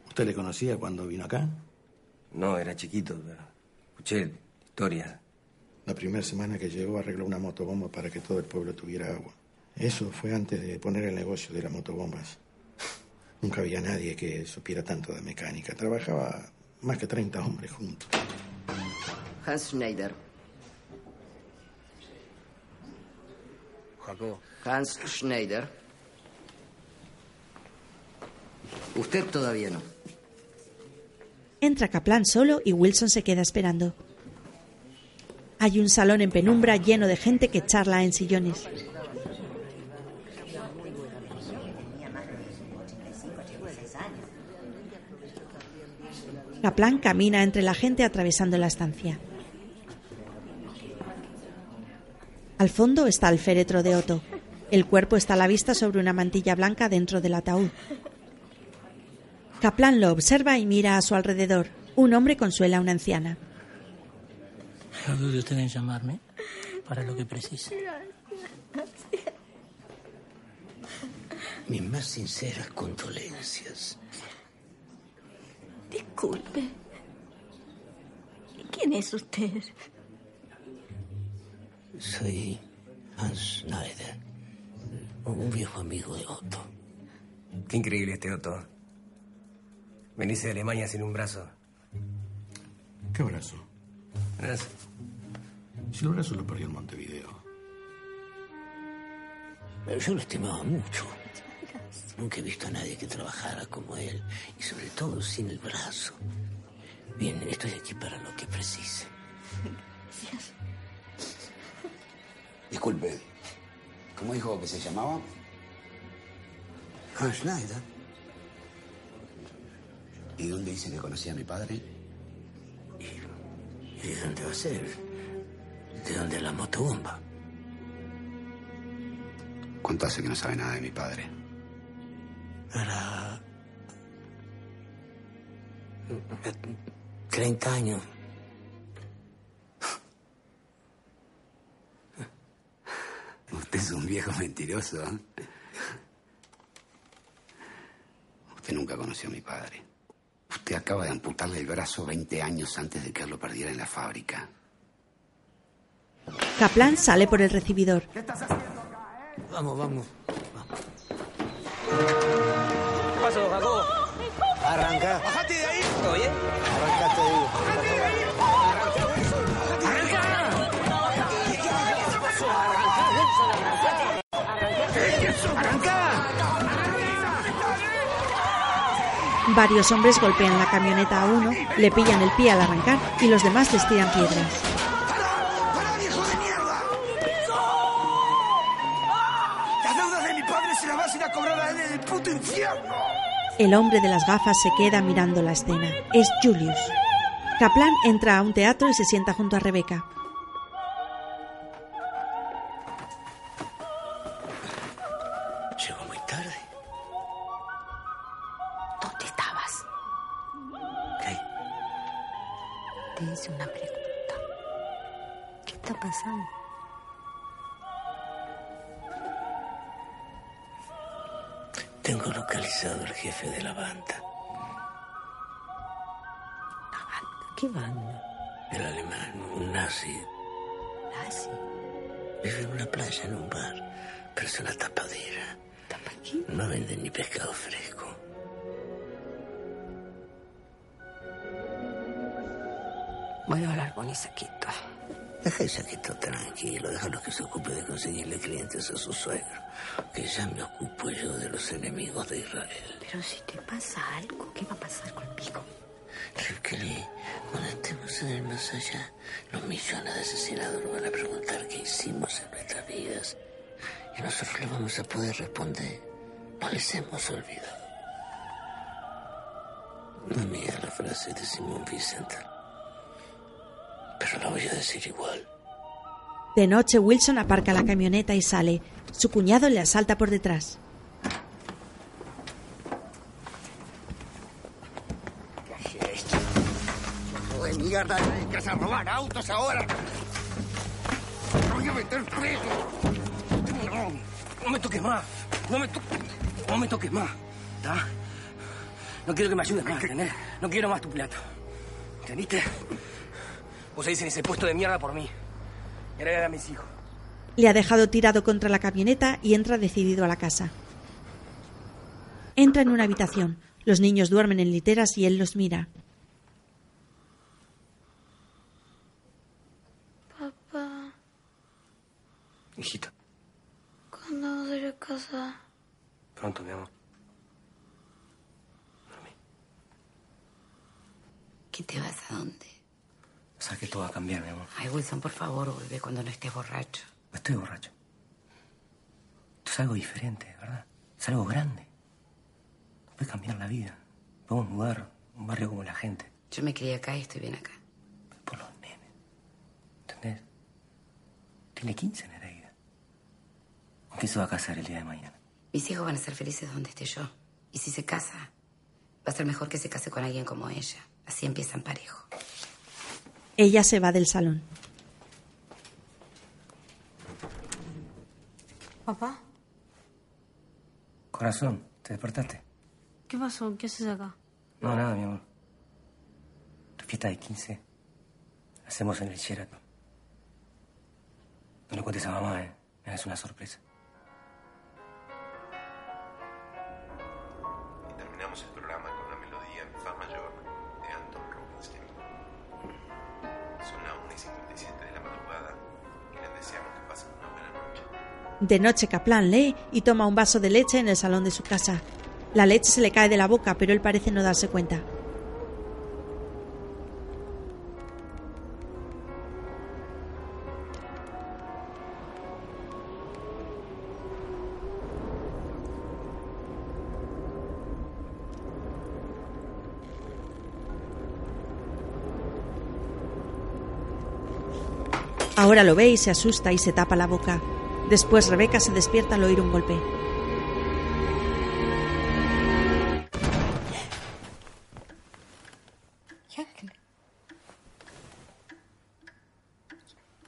¿Usted le conocía cuando vino acá? No, era chiquito, pero escuché historias. La primera semana que llegó arregló una motobomba para que todo el pueblo tuviera agua. Eso fue antes de poner el negocio de las motobombas. Nunca había nadie que supiera tanto de mecánica. Trabajaba más que 30 hombres juntos. Hans Schneider. Jacobo. Hans Schneider. Usted todavía no. Entra Kaplan solo y Wilson se queda esperando. Hay un salón en penumbra lleno de gente que charla en sillones. Kaplan camina entre la gente atravesando la estancia. Al fondo está el féretro de Otto. El cuerpo está a la vista sobre una mantilla blanca dentro del ataúd. Kaplan lo observa y mira a su alrededor. Un hombre consuela a una anciana. No dude usted en llamarme para lo que precise. Mis más sinceras condolencias. Disculpe. ¿Quién es usted? Soy Hans Schneider, un viejo amigo de Otto. Qué increíble este Otto. Venirse de Alemania sin un brazo. ¿Qué brazo? Brazo. Si el brazo lo perdió en Montevideo. Pero yo lo estimaba mucho. Nunca he visto a nadie que trabajara como él. Y sobre todo sin el brazo. Bien, estoy aquí para lo que precise. Disculpe, ¿cómo dijo que se llamaba? Hans Schneider. ¿Y dónde dice que conocía a mi padre? ¿Y de dónde va a ser? ¿De dónde la motobomba? ¿Cuánto hace que no sabe nada de mi padre? Era... 30 años. Usted es un viejo mentiroso. ¿eh? Usted nunca conoció a mi padre. Usted acaba de amputarle el brazo 20 años antes de que él lo perdiera en la fábrica. Kaplan sale por el recibidor. Vamos, vamos. ¿Qué pasó, Jacobo? Arranca. Bajate de ahí. ¿Todo Varios hombres golpean la camioneta a uno, le pillan el pie al arrancar y los demás les tiran piedras. Las deudas de mi padre se las vas a ir a cobrar a él en el puto infierno. El hombre de las gafas se queda mirando la escena. Es Julius. Kaplan entra a un teatro y se sienta junto a Rebeca. Tengo localizado al jefe de la banda. ¿Qué banda? El alemán, un nazi. ¿Nazi? Vive en una playa, en un bar, pero es una tapadera. No venden ni pescado fresco. Voy a hablar con Isaquito. Deja a Isaquito tranquilo, déjalo que se ocupe de conseguirle clientes a su suegro. Que ya me ocupo yo de los enemigos de Israel. Pero si te pasa algo, ¿qué va a pasar conmigo? Kelly, cuando estemos en el más allá, los millones de asesinados nos van a preguntar qué hicimos en nuestras vidas. Y nosotros le vamos a poder responder. No les hemos olvidado. No mía la frase de Simón Vicente. Pero la voy a decir igual. De noche, Wilson aparca la camioneta y sale. Su cuñado le asalta por detrás. ¡Hijo de mierda! ¡Dedicas a robar autos ahora! ¡Me voy a meter preso! No, no me toques más. No me, to- no me toques más. ¿Está? No quiero que me ayudes más, ¿entendés? No quiero más tu plata. ¿Entendiste? Vos seguís en ese puesto de mierda por mí. Y ahora a mis hijos. Le ha dejado tirado contra la camioneta y entra decidido a la casa. Entra en una habitación. Los niños duermen en literas y él los mira. Papá, Hijita, ¿cuándo vamos a ir a casa? pronto, mi amor. ¿Qué te vas a dónde? Sabes que todo va a cambiar, mi amor. Ay, Wilson, por favor, vuelve cuando no estés borracho. No estoy borracho. Esto es algo diferente, ¿verdad? Es algo grande. Puede cambiar la vida. Podemos mudar un barrio como la gente. Yo me crié acá y estoy bien acá. ¿Entendés? Tiene 15 Nereida. ¿Con quién se va a casar el día de mañana? Mis hijos van a ser felices donde esté yo. Y si se casa, va a ser mejor que se case con alguien como ella. Así empiezan parejo. Ella se va del salón. Papá, Corazón, ¿te despertaste? ¿qué pasó? ¿Qué haces acá? No, nada, mi amor. Tu fiesta de 15 la hacemos en el Sheraton. No le cuentes a mamá, ¿eh? Es una sorpresa. De noche, Kaplan lee y toma un vaso de leche en el salón de su casa. La leche se le cae de la boca, pero él parece no darse cuenta. Ahora lo ve y se asusta y se tapa la boca. Después Rebeca se despierta al oír un golpe.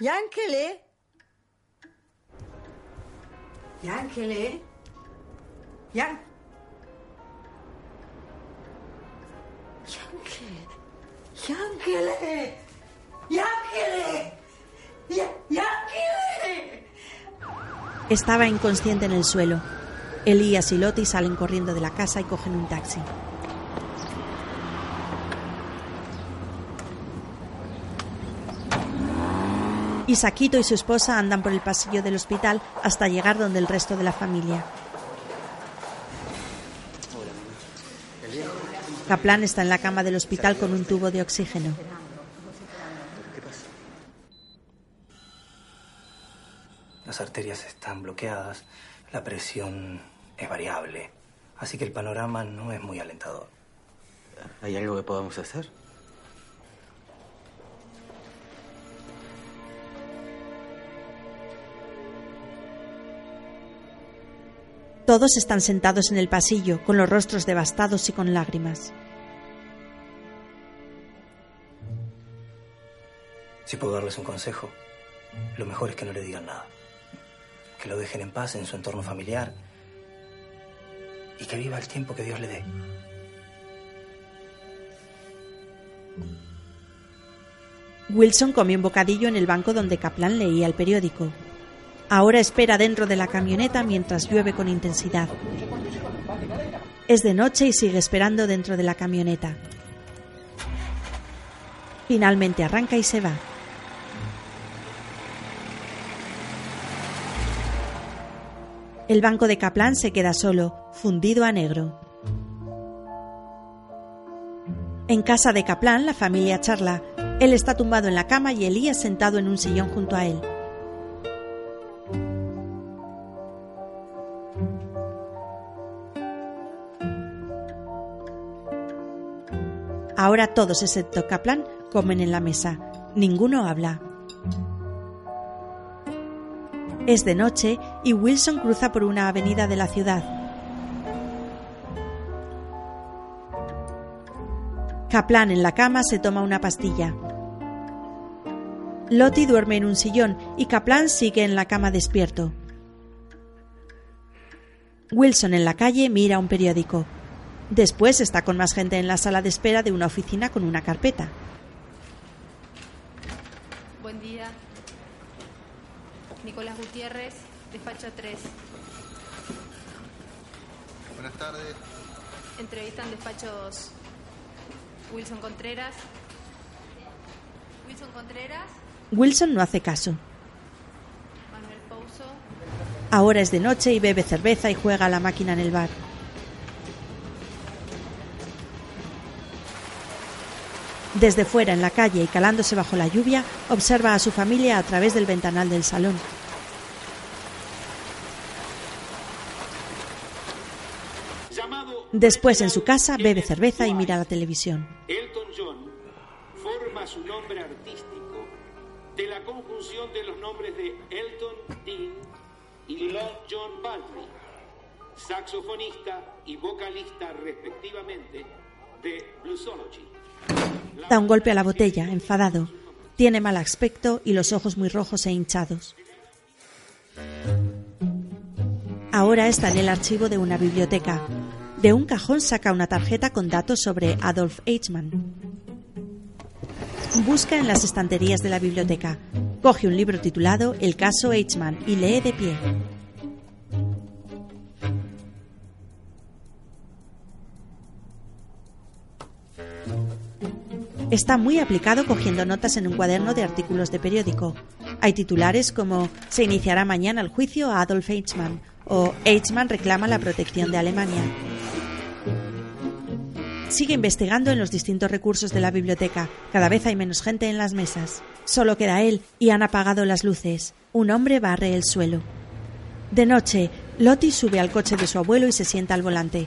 Yankele. Yankele. Yan. Yankele. Yankele. Yankele. Ya- Yankele. Estaba inconsciente en el suelo. Elías y Loti salen corriendo de la casa y cogen un taxi. Isaquito y su esposa andan por el pasillo del hospital hasta llegar donde el resto de la familia. Kaplan está en la cama del hospital con un tubo de oxígeno. Arterias están bloqueadas, la presión es variable, así que el panorama no es muy alentador. ¿Hay algo que podamos hacer? Todos están sentados en el pasillo, con los rostros devastados y con lágrimas. Si puedo darles un consejo, lo mejor es que no le digan nada. Que lo dejen en paz en su entorno familiar y que viva el tiempo que Dios le dé. Wilson comió un bocadillo en el banco donde Kaplan leía el periódico. Ahora espera dentro de la camioneta mientras llueve con intensidad. Es de noche y sigue esperando dentro de la camioneta. Finalmente arranca y se va. El banco de Kaplan se queda solo, fundido a negro. En casa de Kaplan, la familia charla. Él está tumbado en la cama y Elías sentado en un sillón junto a él. Ahora todos, excepto Kaplan, comen en la mesa. Ninguno habla. Es de noche y Wilson cruza por una avenida de la ciudad. Kaplan en la cama se toma una pastilla. Lottie duerme en un sillón y Kaplan sigue en la cama despierto. Wilson en la calle mira un periódico. Después está con más gente en la sala de espera de una oficina con una carpeta. Buen día. Nicolás Gutiérrez, despacho 3. Buenas tardes. Entrevistan despacho 2. Wilson Contreras. Wilson Contreras. Wilson no hace caso. Manuel Pouso. Ahora es de noche y bebe cerveza y juega a la máquina en el bar. Desde fuera, en la calle y calándose bajo la lluvia, observa a su familia a través del ventanal del salón. Después, en su casa, bebe cerveza y mira la televisión. Elton John forma su nombre artístico de la conjunción de los nombres de Elton Dean y Lord John Baldry, saxofonista y vocalista respectivamente de Bluesology. Da un golpe a la botella, enfadado. Tiene mal aspecto y los ojos muy rojos e hinchados. Ahora está en el archivo de una biblioteca. De un cajón saca una tarjeta con datos sobre Adolf Eichmann. Busca en las estanterías de la biblioteca. Coge un libro titulado El caso Eichmann y lee de pie. Está muy aplicado cogiendo notas en un cuaderno de artículos de periódico. Hay titulares como Se iniciará mañana el juicio a Adolf Eichmann o Eichmann reclama la protección de Alemania. Sigue investigando en los distintos recursos de la biblioteca. Cada vez hay menos gente en las mesas. Solo queda él y han apagado las luces. Un hombre barre el suelo. De noche, Lottie sube al coche de su abuelo y se sienta al volante.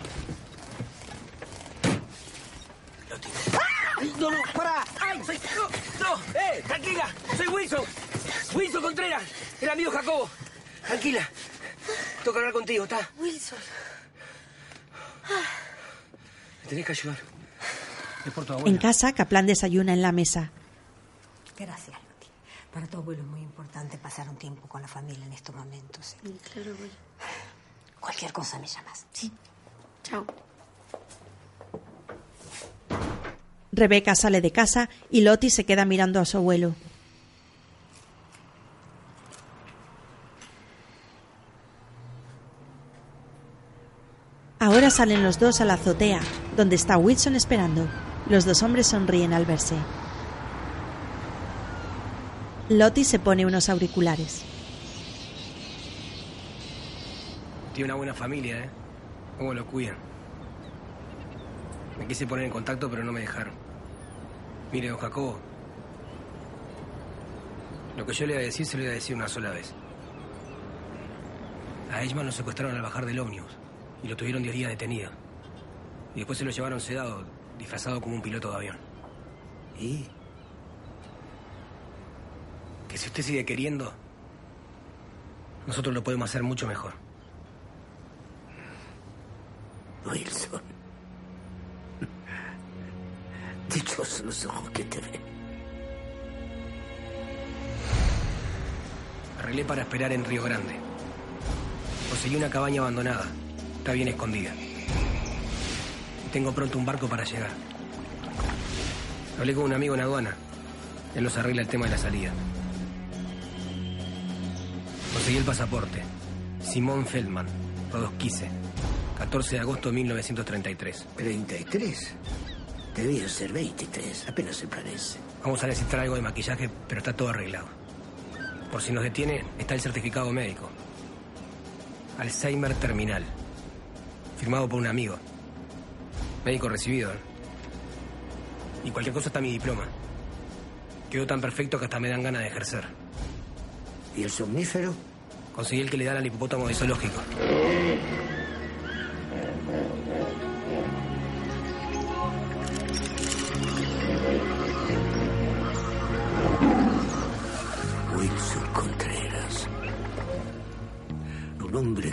No, no, pará. ¡Ay! Soy... No, no, eh, tranquila. Soy Wilson. Wilson Contreras, el amigo Jacobo. Tranquila. Toca hablar contigo, ¿está? Wilson. Me tenés que ayudar. Es por tu En abuela. casa, Kaplan desayuna en la mesa. Gracias, Loti. Para tu abuelo es muy importante pasar un tiempo con la familia en estos momentos. ¿sí? Claro, abuelo. Cualquier cosa me llamas. Sí. Chao. Rebeca sale de casa y Lottie se queda mirando a su abuelo. Ahora salen los dos a la azotea, donde está Wilson esperando. Los dos hombres sonríen al verse. Lottie se pone unos auriculares. Tiene una buena familia, ¿eh? ¿Cómo lo cuidan? Me quise poner en contacto, pero no me dejaron. Mire, don Jacobo. Lo que yo le iba a decir, se lo iba a decir una sola vez. A Eichmann lo secuestraron al bajar del ómnibus y lo tuvieron 10 días detenido. Y después se lo llevaron sedado, disfrazado como un piloto de avión. ¿Y? Que si usted sigue queriendo, nosotros lo podemos hacer mucho mejor. Wilson. Dichosos los ojos que te ven. Arreglé para esperar en Río Grande. Conseguí una cabaña abandonada. Está bien escondida. Tengo pronto un barco para llegar. Hablé con un amigo en aduana. Él nos arregla el tema de la salida. Conseguí el pasaporte. Simón Feldman, Rodosquice. 14 de agosto de 1933. ¿33? Debía ser 23, apenas se parece. Vamos a necesitar algo de maquillaje, pero está todo arreglado. Por si nos detiene, está el certificado médico. Alzheimer terminal. Firmado por un amigo. Médico recibido. ¿eh? Y cualquier cosa está mi diploma. Quedó tan perfecto que hasta me dan ganas de ejercer. ¿Y el somnífero? Conseguí el que le dan al hipopótamo de zoológico.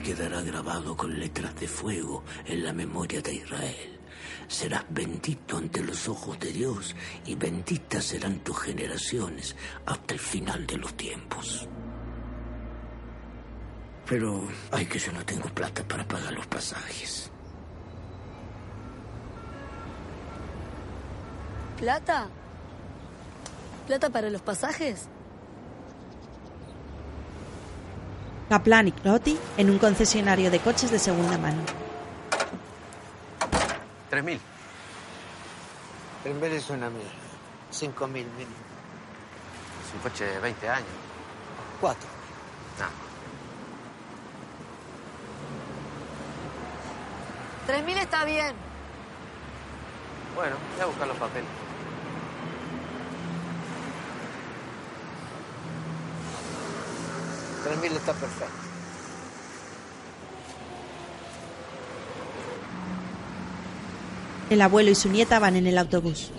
Quedará grabado con letras de fuego en la memoria de Israel. Serás bendito ante los ojos de Dios y benditas serán tus generaciones hasta el final de los tiempos. Pero ay que yo no tengo plata para pagar los pasajes. ¿Plata? ¿Plata para los pasajes? Kaplan y Clotti en un concesionario de coches de segunda mano. 3.000. En vez es una mierda. Cinco mil mínimo. Es un coche de 20 años. Cuatro. No. Tres mil está bien. Bueno, voy a buscar los papeles. Tres mil está perfecto. El abuelo y su nieta van en el autobús.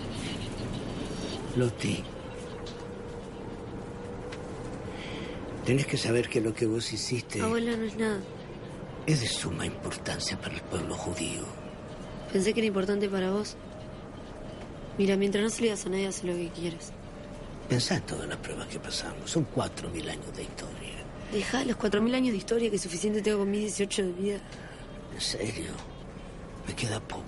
Loti. Tenés que saber que lo que vos hiciste Abuela, no es nada. es de suma importancia para el pueblo judío. Pensé que era importante para vos. Mira, mientras no se le digas a nadie, haz lo que quieras. Pensá en todas las pruebas que pasamos. Son cuatro mil años de historia. Deja los cuatro mil años de historia que suficiente tengo con mis 18 de vida. En serio. Me queda poco.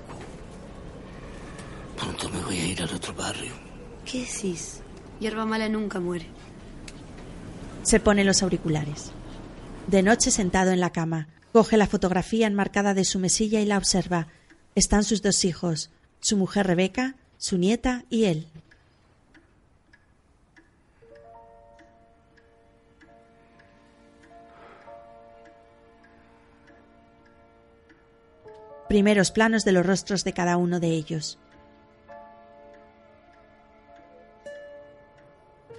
Pronto me voy a ir al otro barrio. ¿Qué decís? Hierba mala nunca muere. Se pone los auriculares. De noche sentado en la cama, coge la fotografía enmarcada de su mesilla y la observa. Están sus dos hijos, su mujer Rebeca, su nieta y él. Primeros planos de los rostros de cada uno de ellos.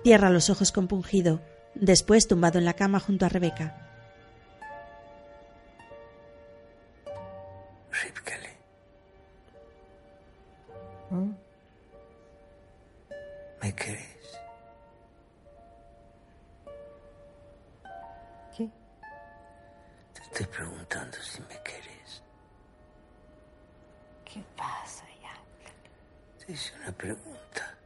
Cierra los ojos compungido, después tumbado en la cama junto a Rebeca. Ripkele. ¿Me querés? ¿Qué? Te estoy Te hice una pregunta.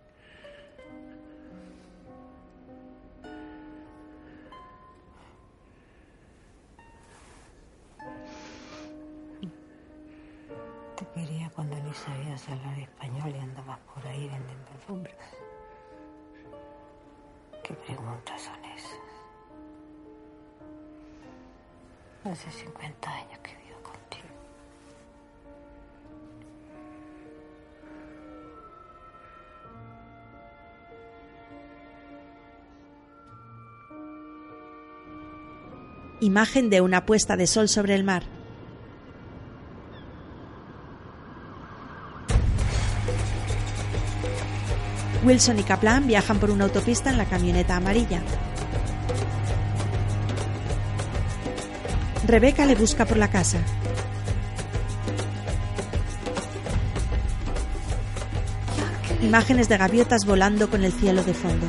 Te quería cuando ni sabías hablar español y andabas por ahí vendiendo alfombras. ¿Qué preguntas son esas? Hace 50 años que imagen de una puesta de sol sobre el mar. Wilson y Kaplan viajan por una autopista en la camioneta amarilla. Rebeca le busca por la casa. Imágenes de gaviotas volando con el cielo de fondo.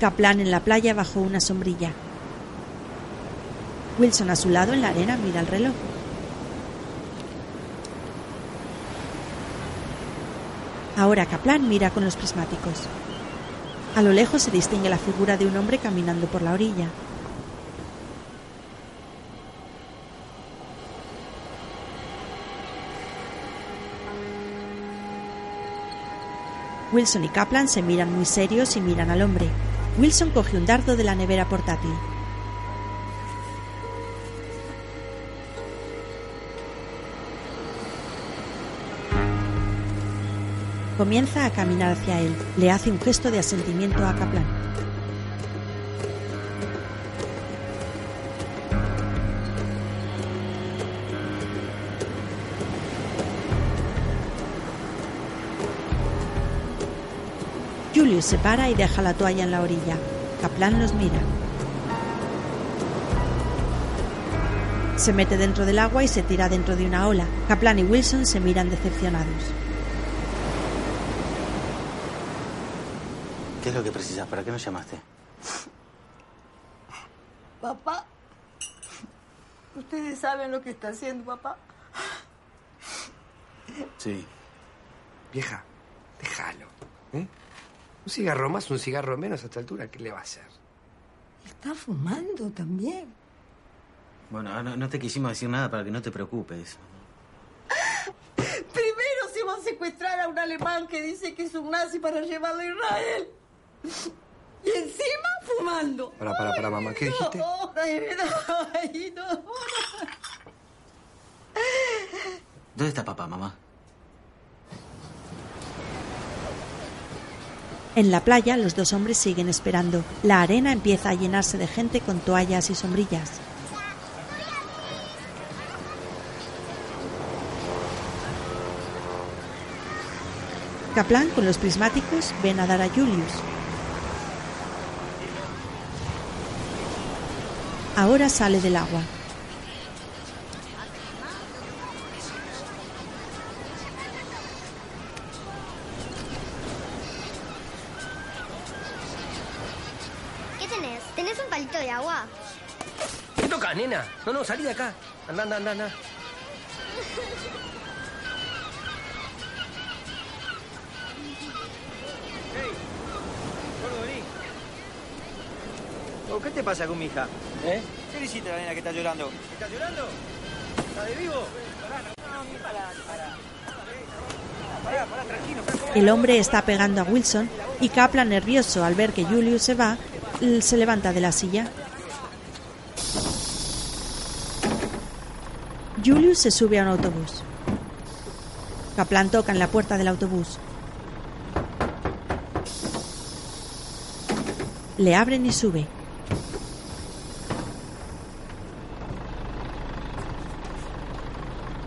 Kaplan en la playa bajo una sombrilla. Wilson a su lado en la arena mira el reloj. Ahora Kaplan mira con los prismáticos. A lo lejos se distingue la figura de un hombre caminando por la orilla. Wilson y Kaplan se miran muy serios y miran al hombre. Wilson coge un dardo de la nevera portátil. Comienza a caminar hacia él. Le hace un gesto de asentimiento a Kaplan. Julius se para y deja la toalla en la orilla. Kaplan los mira. Se mete dentro del agua y se tira dentro de una ola. Kaplan y Wilson se miran decepcionados. ¿Qué es lo que precisas? ¿Para qué me llamaste? Papá, ustedes saben lo que está haciendo, papá. Sí. Vieja, déjalo. ¿eh? Un cigarro más, un cigarro menos a esta altura, ¿qué le va a hacer? Está fumando también. Bueno, no, no te quisimos decir nada para que no te preocupes. Primero se va a secuestrar a un alemán que dice que es un nazi para llevarlo a Israel. Y encima fumando. Para, para, para, mamá, ¿qué dijiste? No, no. ¿Dónde está papá, mamá? En la playa los dos hombres siguen esperando. La arena empieza a llenarse de gente con toallas y sombrillas. Kaplan con los prismáticos ve nadar a Julius. Ahora sale del agua. ¿Qué tenés? ¿Tenés un palito de agua? ¿Qué tocas, nena? No, no, salí de acá. Anda, anda, anda, anda. Hey, gordo, vení. Oh, ¿Qué te pasa con mi hija? ¿Eh? ¿Qué le hiciste a la nena que está llorando? ¿Está llorando? ¿Está de vivo? No, ni para, ni para. Pará, pará, tranquilo. El hombre está pegando a Wilson y Kaplan, nervioso al ver que Julius se va, se levanta de la silla. Julius se sube a un autobús. Kaplan toca en la puerta del autobús. Le abren y sube.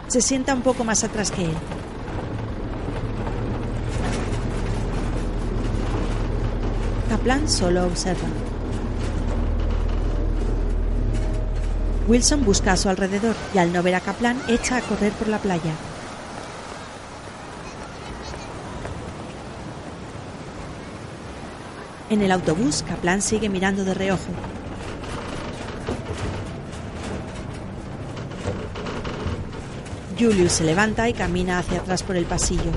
Se sienta un poco más atrás que él. Kaplan solo observa. Wilson busca a su alrededor y al no ver a Kaplan echa a correr por la playa. En el autobús, Kaplan sigue mirando de reojo. Julius se levanta y camina hacia atrás por el pasillo.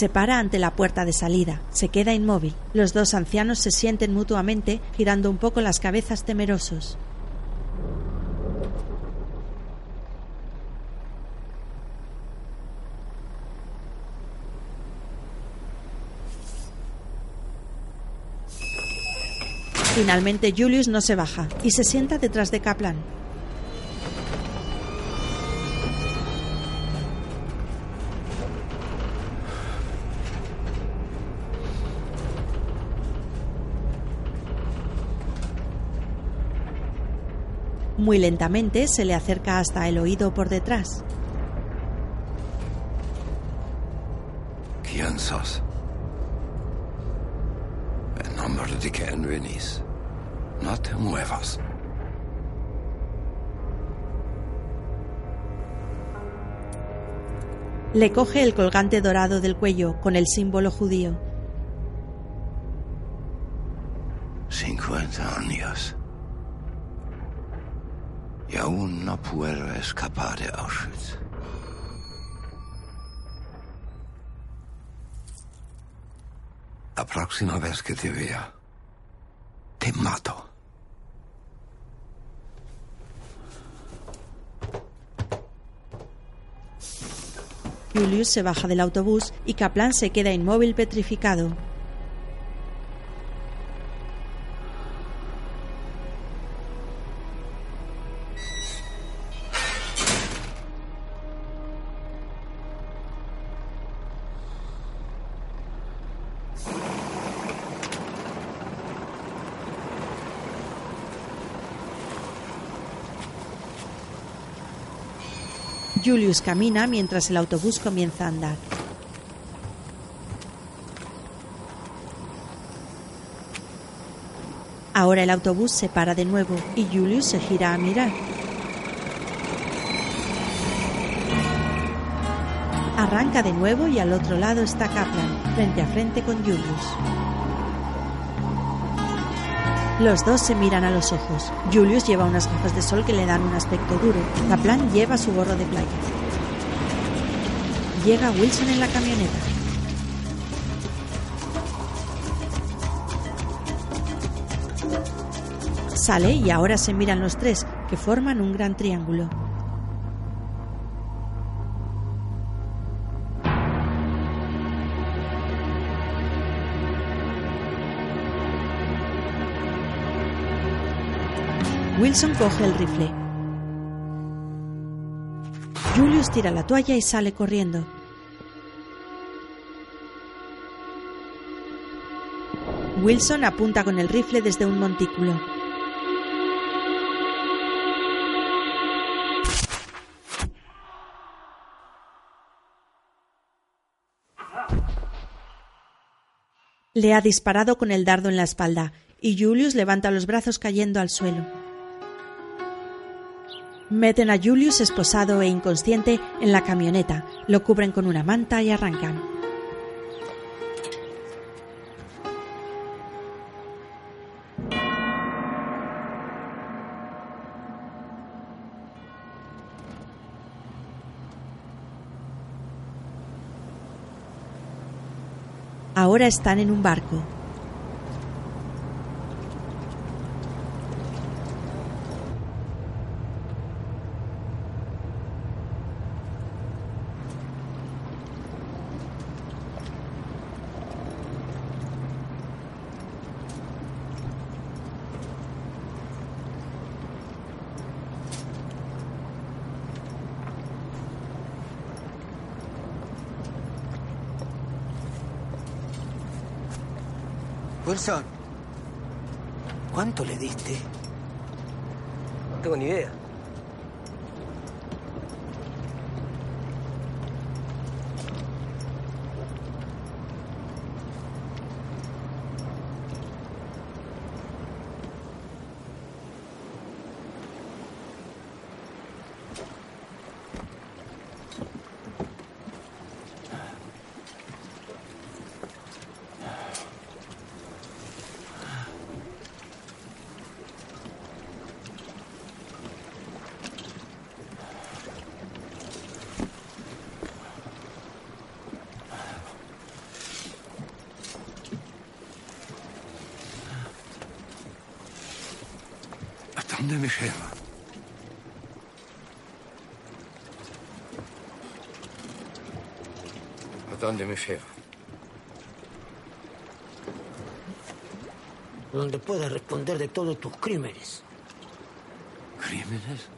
Se para ante la puerta de salida. Se queda inmóvil. Los dos ancianos se sienten mutuamente, girando un poco las cabezas temerosos. Finalmente Julius no se baja y se sienta detrás de Kaplan. Muy lentamente se le acerca hasta el oído por detrás. ¿Quién sos? En nombre de quién venís. No te muevas. Le coge el colgante dorado del cuello con el símbolo judío. 50 años. Y aún no puedo escapar de Auschwitz. La próxima vez que te vea, te mato. Julius se baja del autobús y Kaplan se queda inmóvil petrificado. Julius camina mientras el autobús comienza a andar. Ahora el autobús se para de nuevo y Julius se gira a mirar. Arranca de nuevo y al otro lado está Kaplan, frente a frente con Julius. Los dos se miran a los ojos. Julius lleva unas gafas de sol que le dan un aspecto duro. Kaplan lleva su gorro de playa. Llega Wilson en la camioneta. Sale y ahora se miran los tres, que forman un gran triángulo. Wilson coge el rifle. Julius tira la toalla y sale corriendo. Wilson apunta con el rifle desde un montículo. Le ha disparado con el dardo en la espalda y Julius levanta los brazos cayendo al suelo. Meten a Julius esposado e inconsciente en la camioneta, lo cubren con una manta y arrancan. Ahora están en un barco. ¿Cuánto le diste? No tengo ni idea. ¿A dónde me lleva? ¿A dónde me lleva? Donde puedas responder de todos tus crímenes. ¿Crímenes?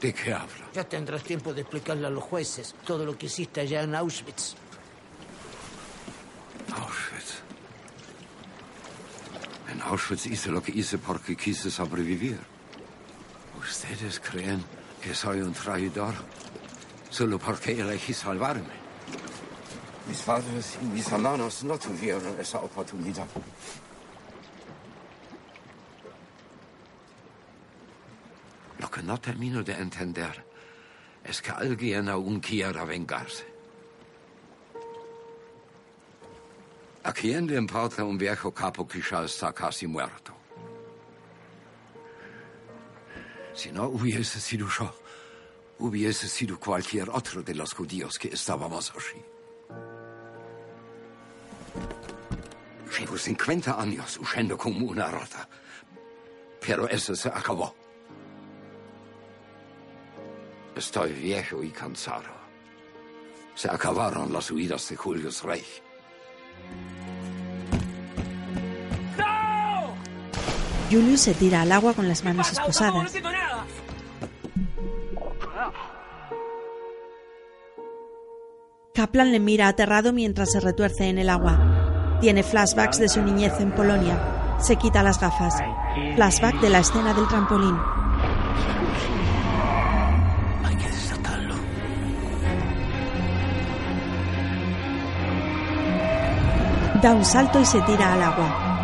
¿De qué habla? Ya tendrás tiempo de explicarle a los jueces todo lo que hiciste allá en Auschwitz. Auschwitz. En Auschwitz hice lo que hice porque quise sobrevivir. ¿Ustedes creen que soy un traidor solo porque elegí salvarme? Mis padres y mis hermanos no tuvieron esa oportunidad. Lo que no termino de entender es que alguien aún quiera vengarse. ¿A quién le importa un viejo capo que ya está casi muerto? Si no hubiese sido yo, hubiese sido cualquier otro de los judíos que estábamos allí. Llevo 50 años huyendo como una rata, pero eso se acabó. Estoy viejo y cansado. Se acabaron las huidas de Julius Reich. Julius se tira al agua con las manos esposadas. Kaplan le mira aterrado mientras se retuerce en el agua. Tiene flashbacks de su niñez en Polonia. Se quita las gafas. Flashback de la escena del trampolín. Hay que desatarlo. Da un salto y se tira al agua.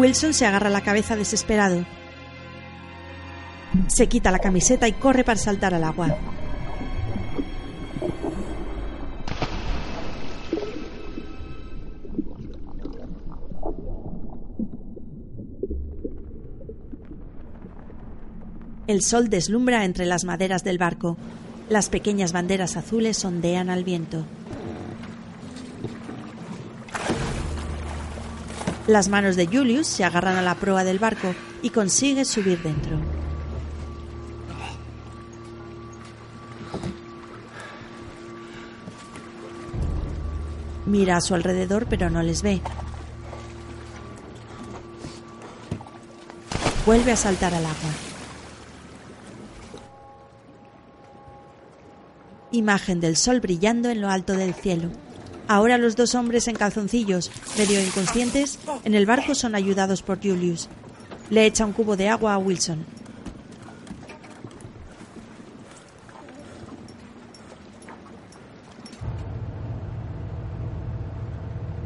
Wilson se agarra la cabeza desesperado. Se quita la camiseta y corre para saltar al agua. El sol deslumbra entre las maderas del barco. Las pequeñas banderas azules ondean al viento. Las manos de Julius se agarran a la proa del barco y consigue subir dentro. Mira a su alrededor pero no les ve. Vuelve a saltar al agua. Imagen del sol brillando en lo alto del cielo. Ahora los dos hombres en calzoncillos, medio inconscientes, en el barco son ayudados por Julius. Le echa un cubo de agua a Wilson.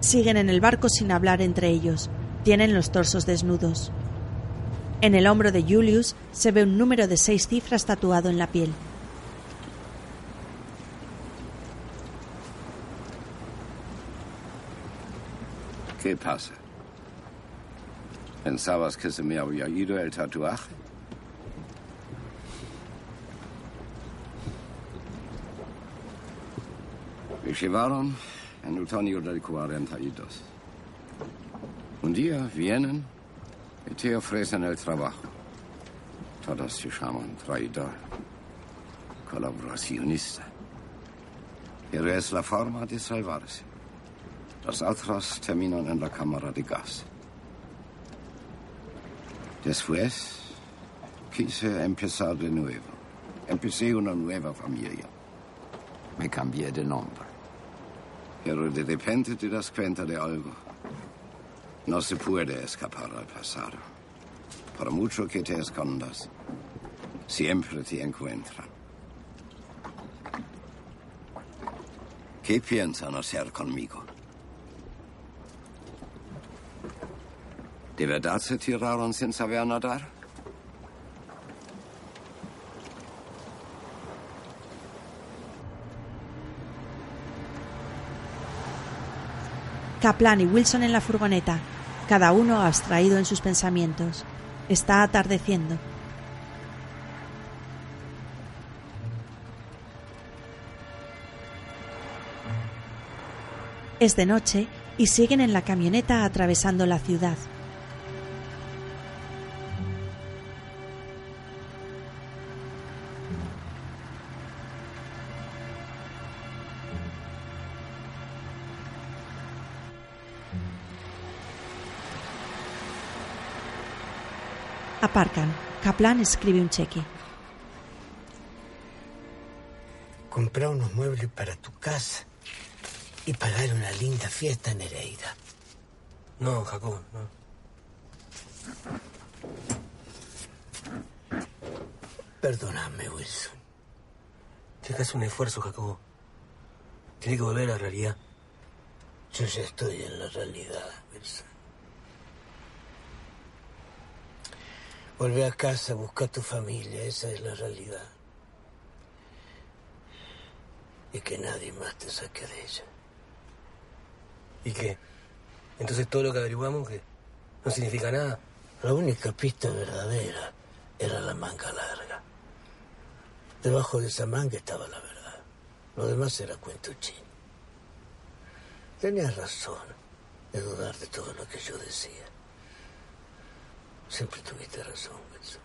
Siguen en el barco sin hablar entre ellos. Tienen los torsos desnudos. En el hombro de Julius se ve un número de seis cifras tatuado en la piel. ¿Qué pasa? ¿Pensabas que se me había ido el tatuaje? Me llevaron en otoño del 42. Un día vienen y te ofrecen el trabajo. Todos se llaman traidor, colaboracionista. Pero es la forma de salvarse. Los otros terminan en la cámara de gas. Después quise empezar de nuevo. Empecé una nueva familia. Me cambié de nombre. Pero de repente te das cuenta de algo. No se puede escapar al pasado. Por mucho que te escondas, siempre te encuentran. ¿Qué piensan hacer conmigo? ¿De verdad se tiraron sin saber nadar? Kaplan y Wilson en la furgoneta, cada uno abstraído en sus pensamientos. Está atardeciendo. Es de noche y siguen en la camioneta atravesando la ciudad. Aparcan. Kaplan escribe un cheque. Comprar unos muebles para tu casa y pagar una linda fiesta en Nereida. No, Jacobo, no. Perdóname, Wilson. Tienes que hacer un esfuerzo, Jacobo. Tiene que volver a la realidad. Yo ya estoy en la realidad, Wilson. Volvé a casa, busca a tu familia, esa es la realidad. Y que nadie más te saque de ella. ¿Y qué? Entonces todo lo que averiguamos que no significa nada. La única pista verdadera era la manga larga. Debajo de esa manga estaba la verdad. Lo demás era cuento chino. Tenías razón de dudar de todo lo que yo decía. Siempre tuviste razón, Wilson.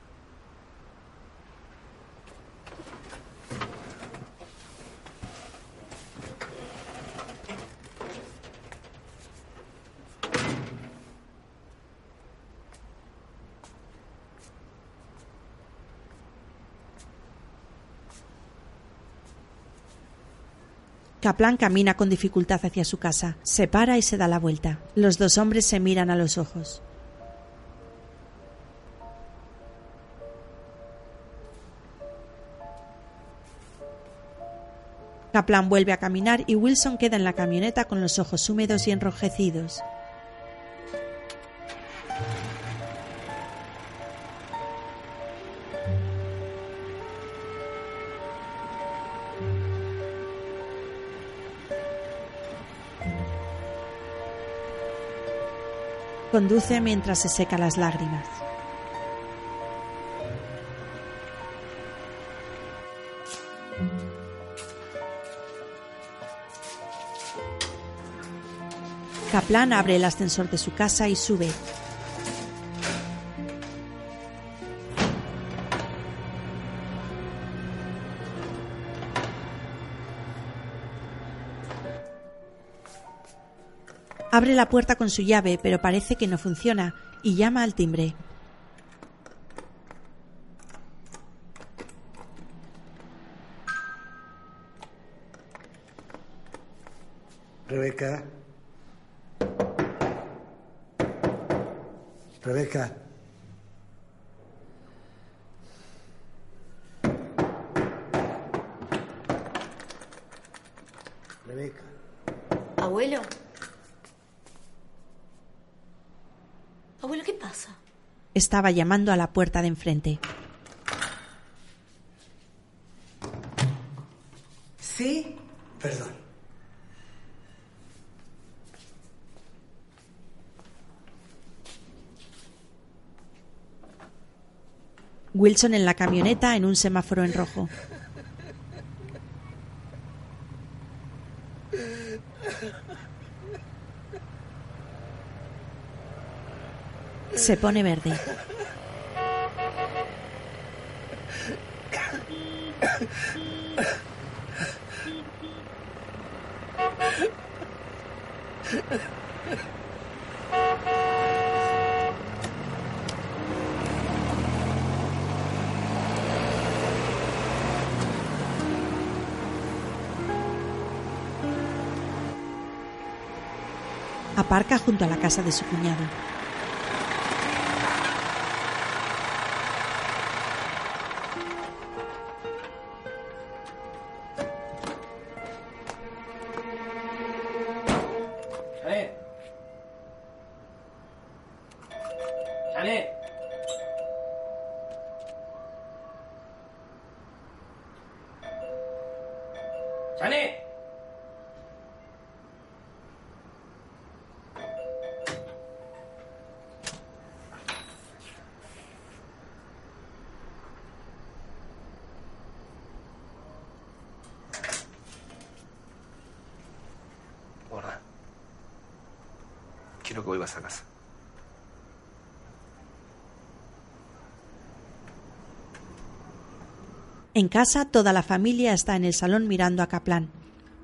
Kaplan camina con dificultad hacia su casa. Se para y se da la vuelta. Los dos hombres se miran a los ojos. Kaplan vuelve a caminar y Wilson queda en la camioneta con los ojos húmedos y enrojecidos. Conduce mientras se seca las lágrimas. Kaplan abre el ascensor de su casa y sube. Abre la puerta con su llave, pero parece que no funciona, y llama al timbre. Rebeca. Rebeca. Rebeca. Abuelo. Abuelo, ¿qué pasa? Estaba llamando a la puerta de enfrente. ¿Sí? Perdón. Wilson en la camioneta en un semáforo en rojo. Se pone verde. Aparca junto a la casa de su cuñado. A casa. En casa, toda la familia está en el salón mirando a Kaplan.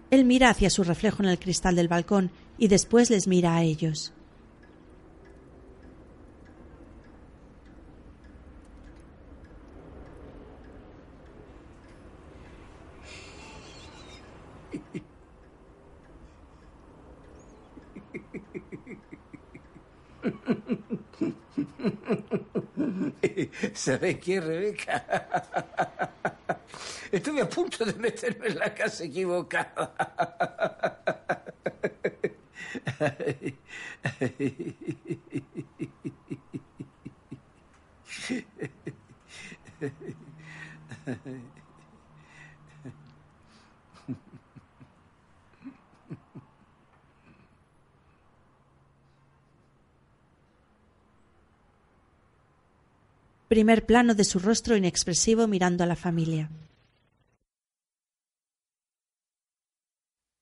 Él mira hacia su reflejo en el cristal del balcón y después les mira a ellos. ¿Sabés qué, Rebeca? <laughs> Estuve a punto de meterme en la casa equivocada. <laughs> Primer plano de su rostro inexpresivo mirando a la familia.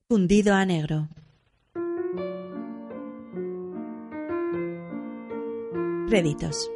Fundido a negro. Créditos.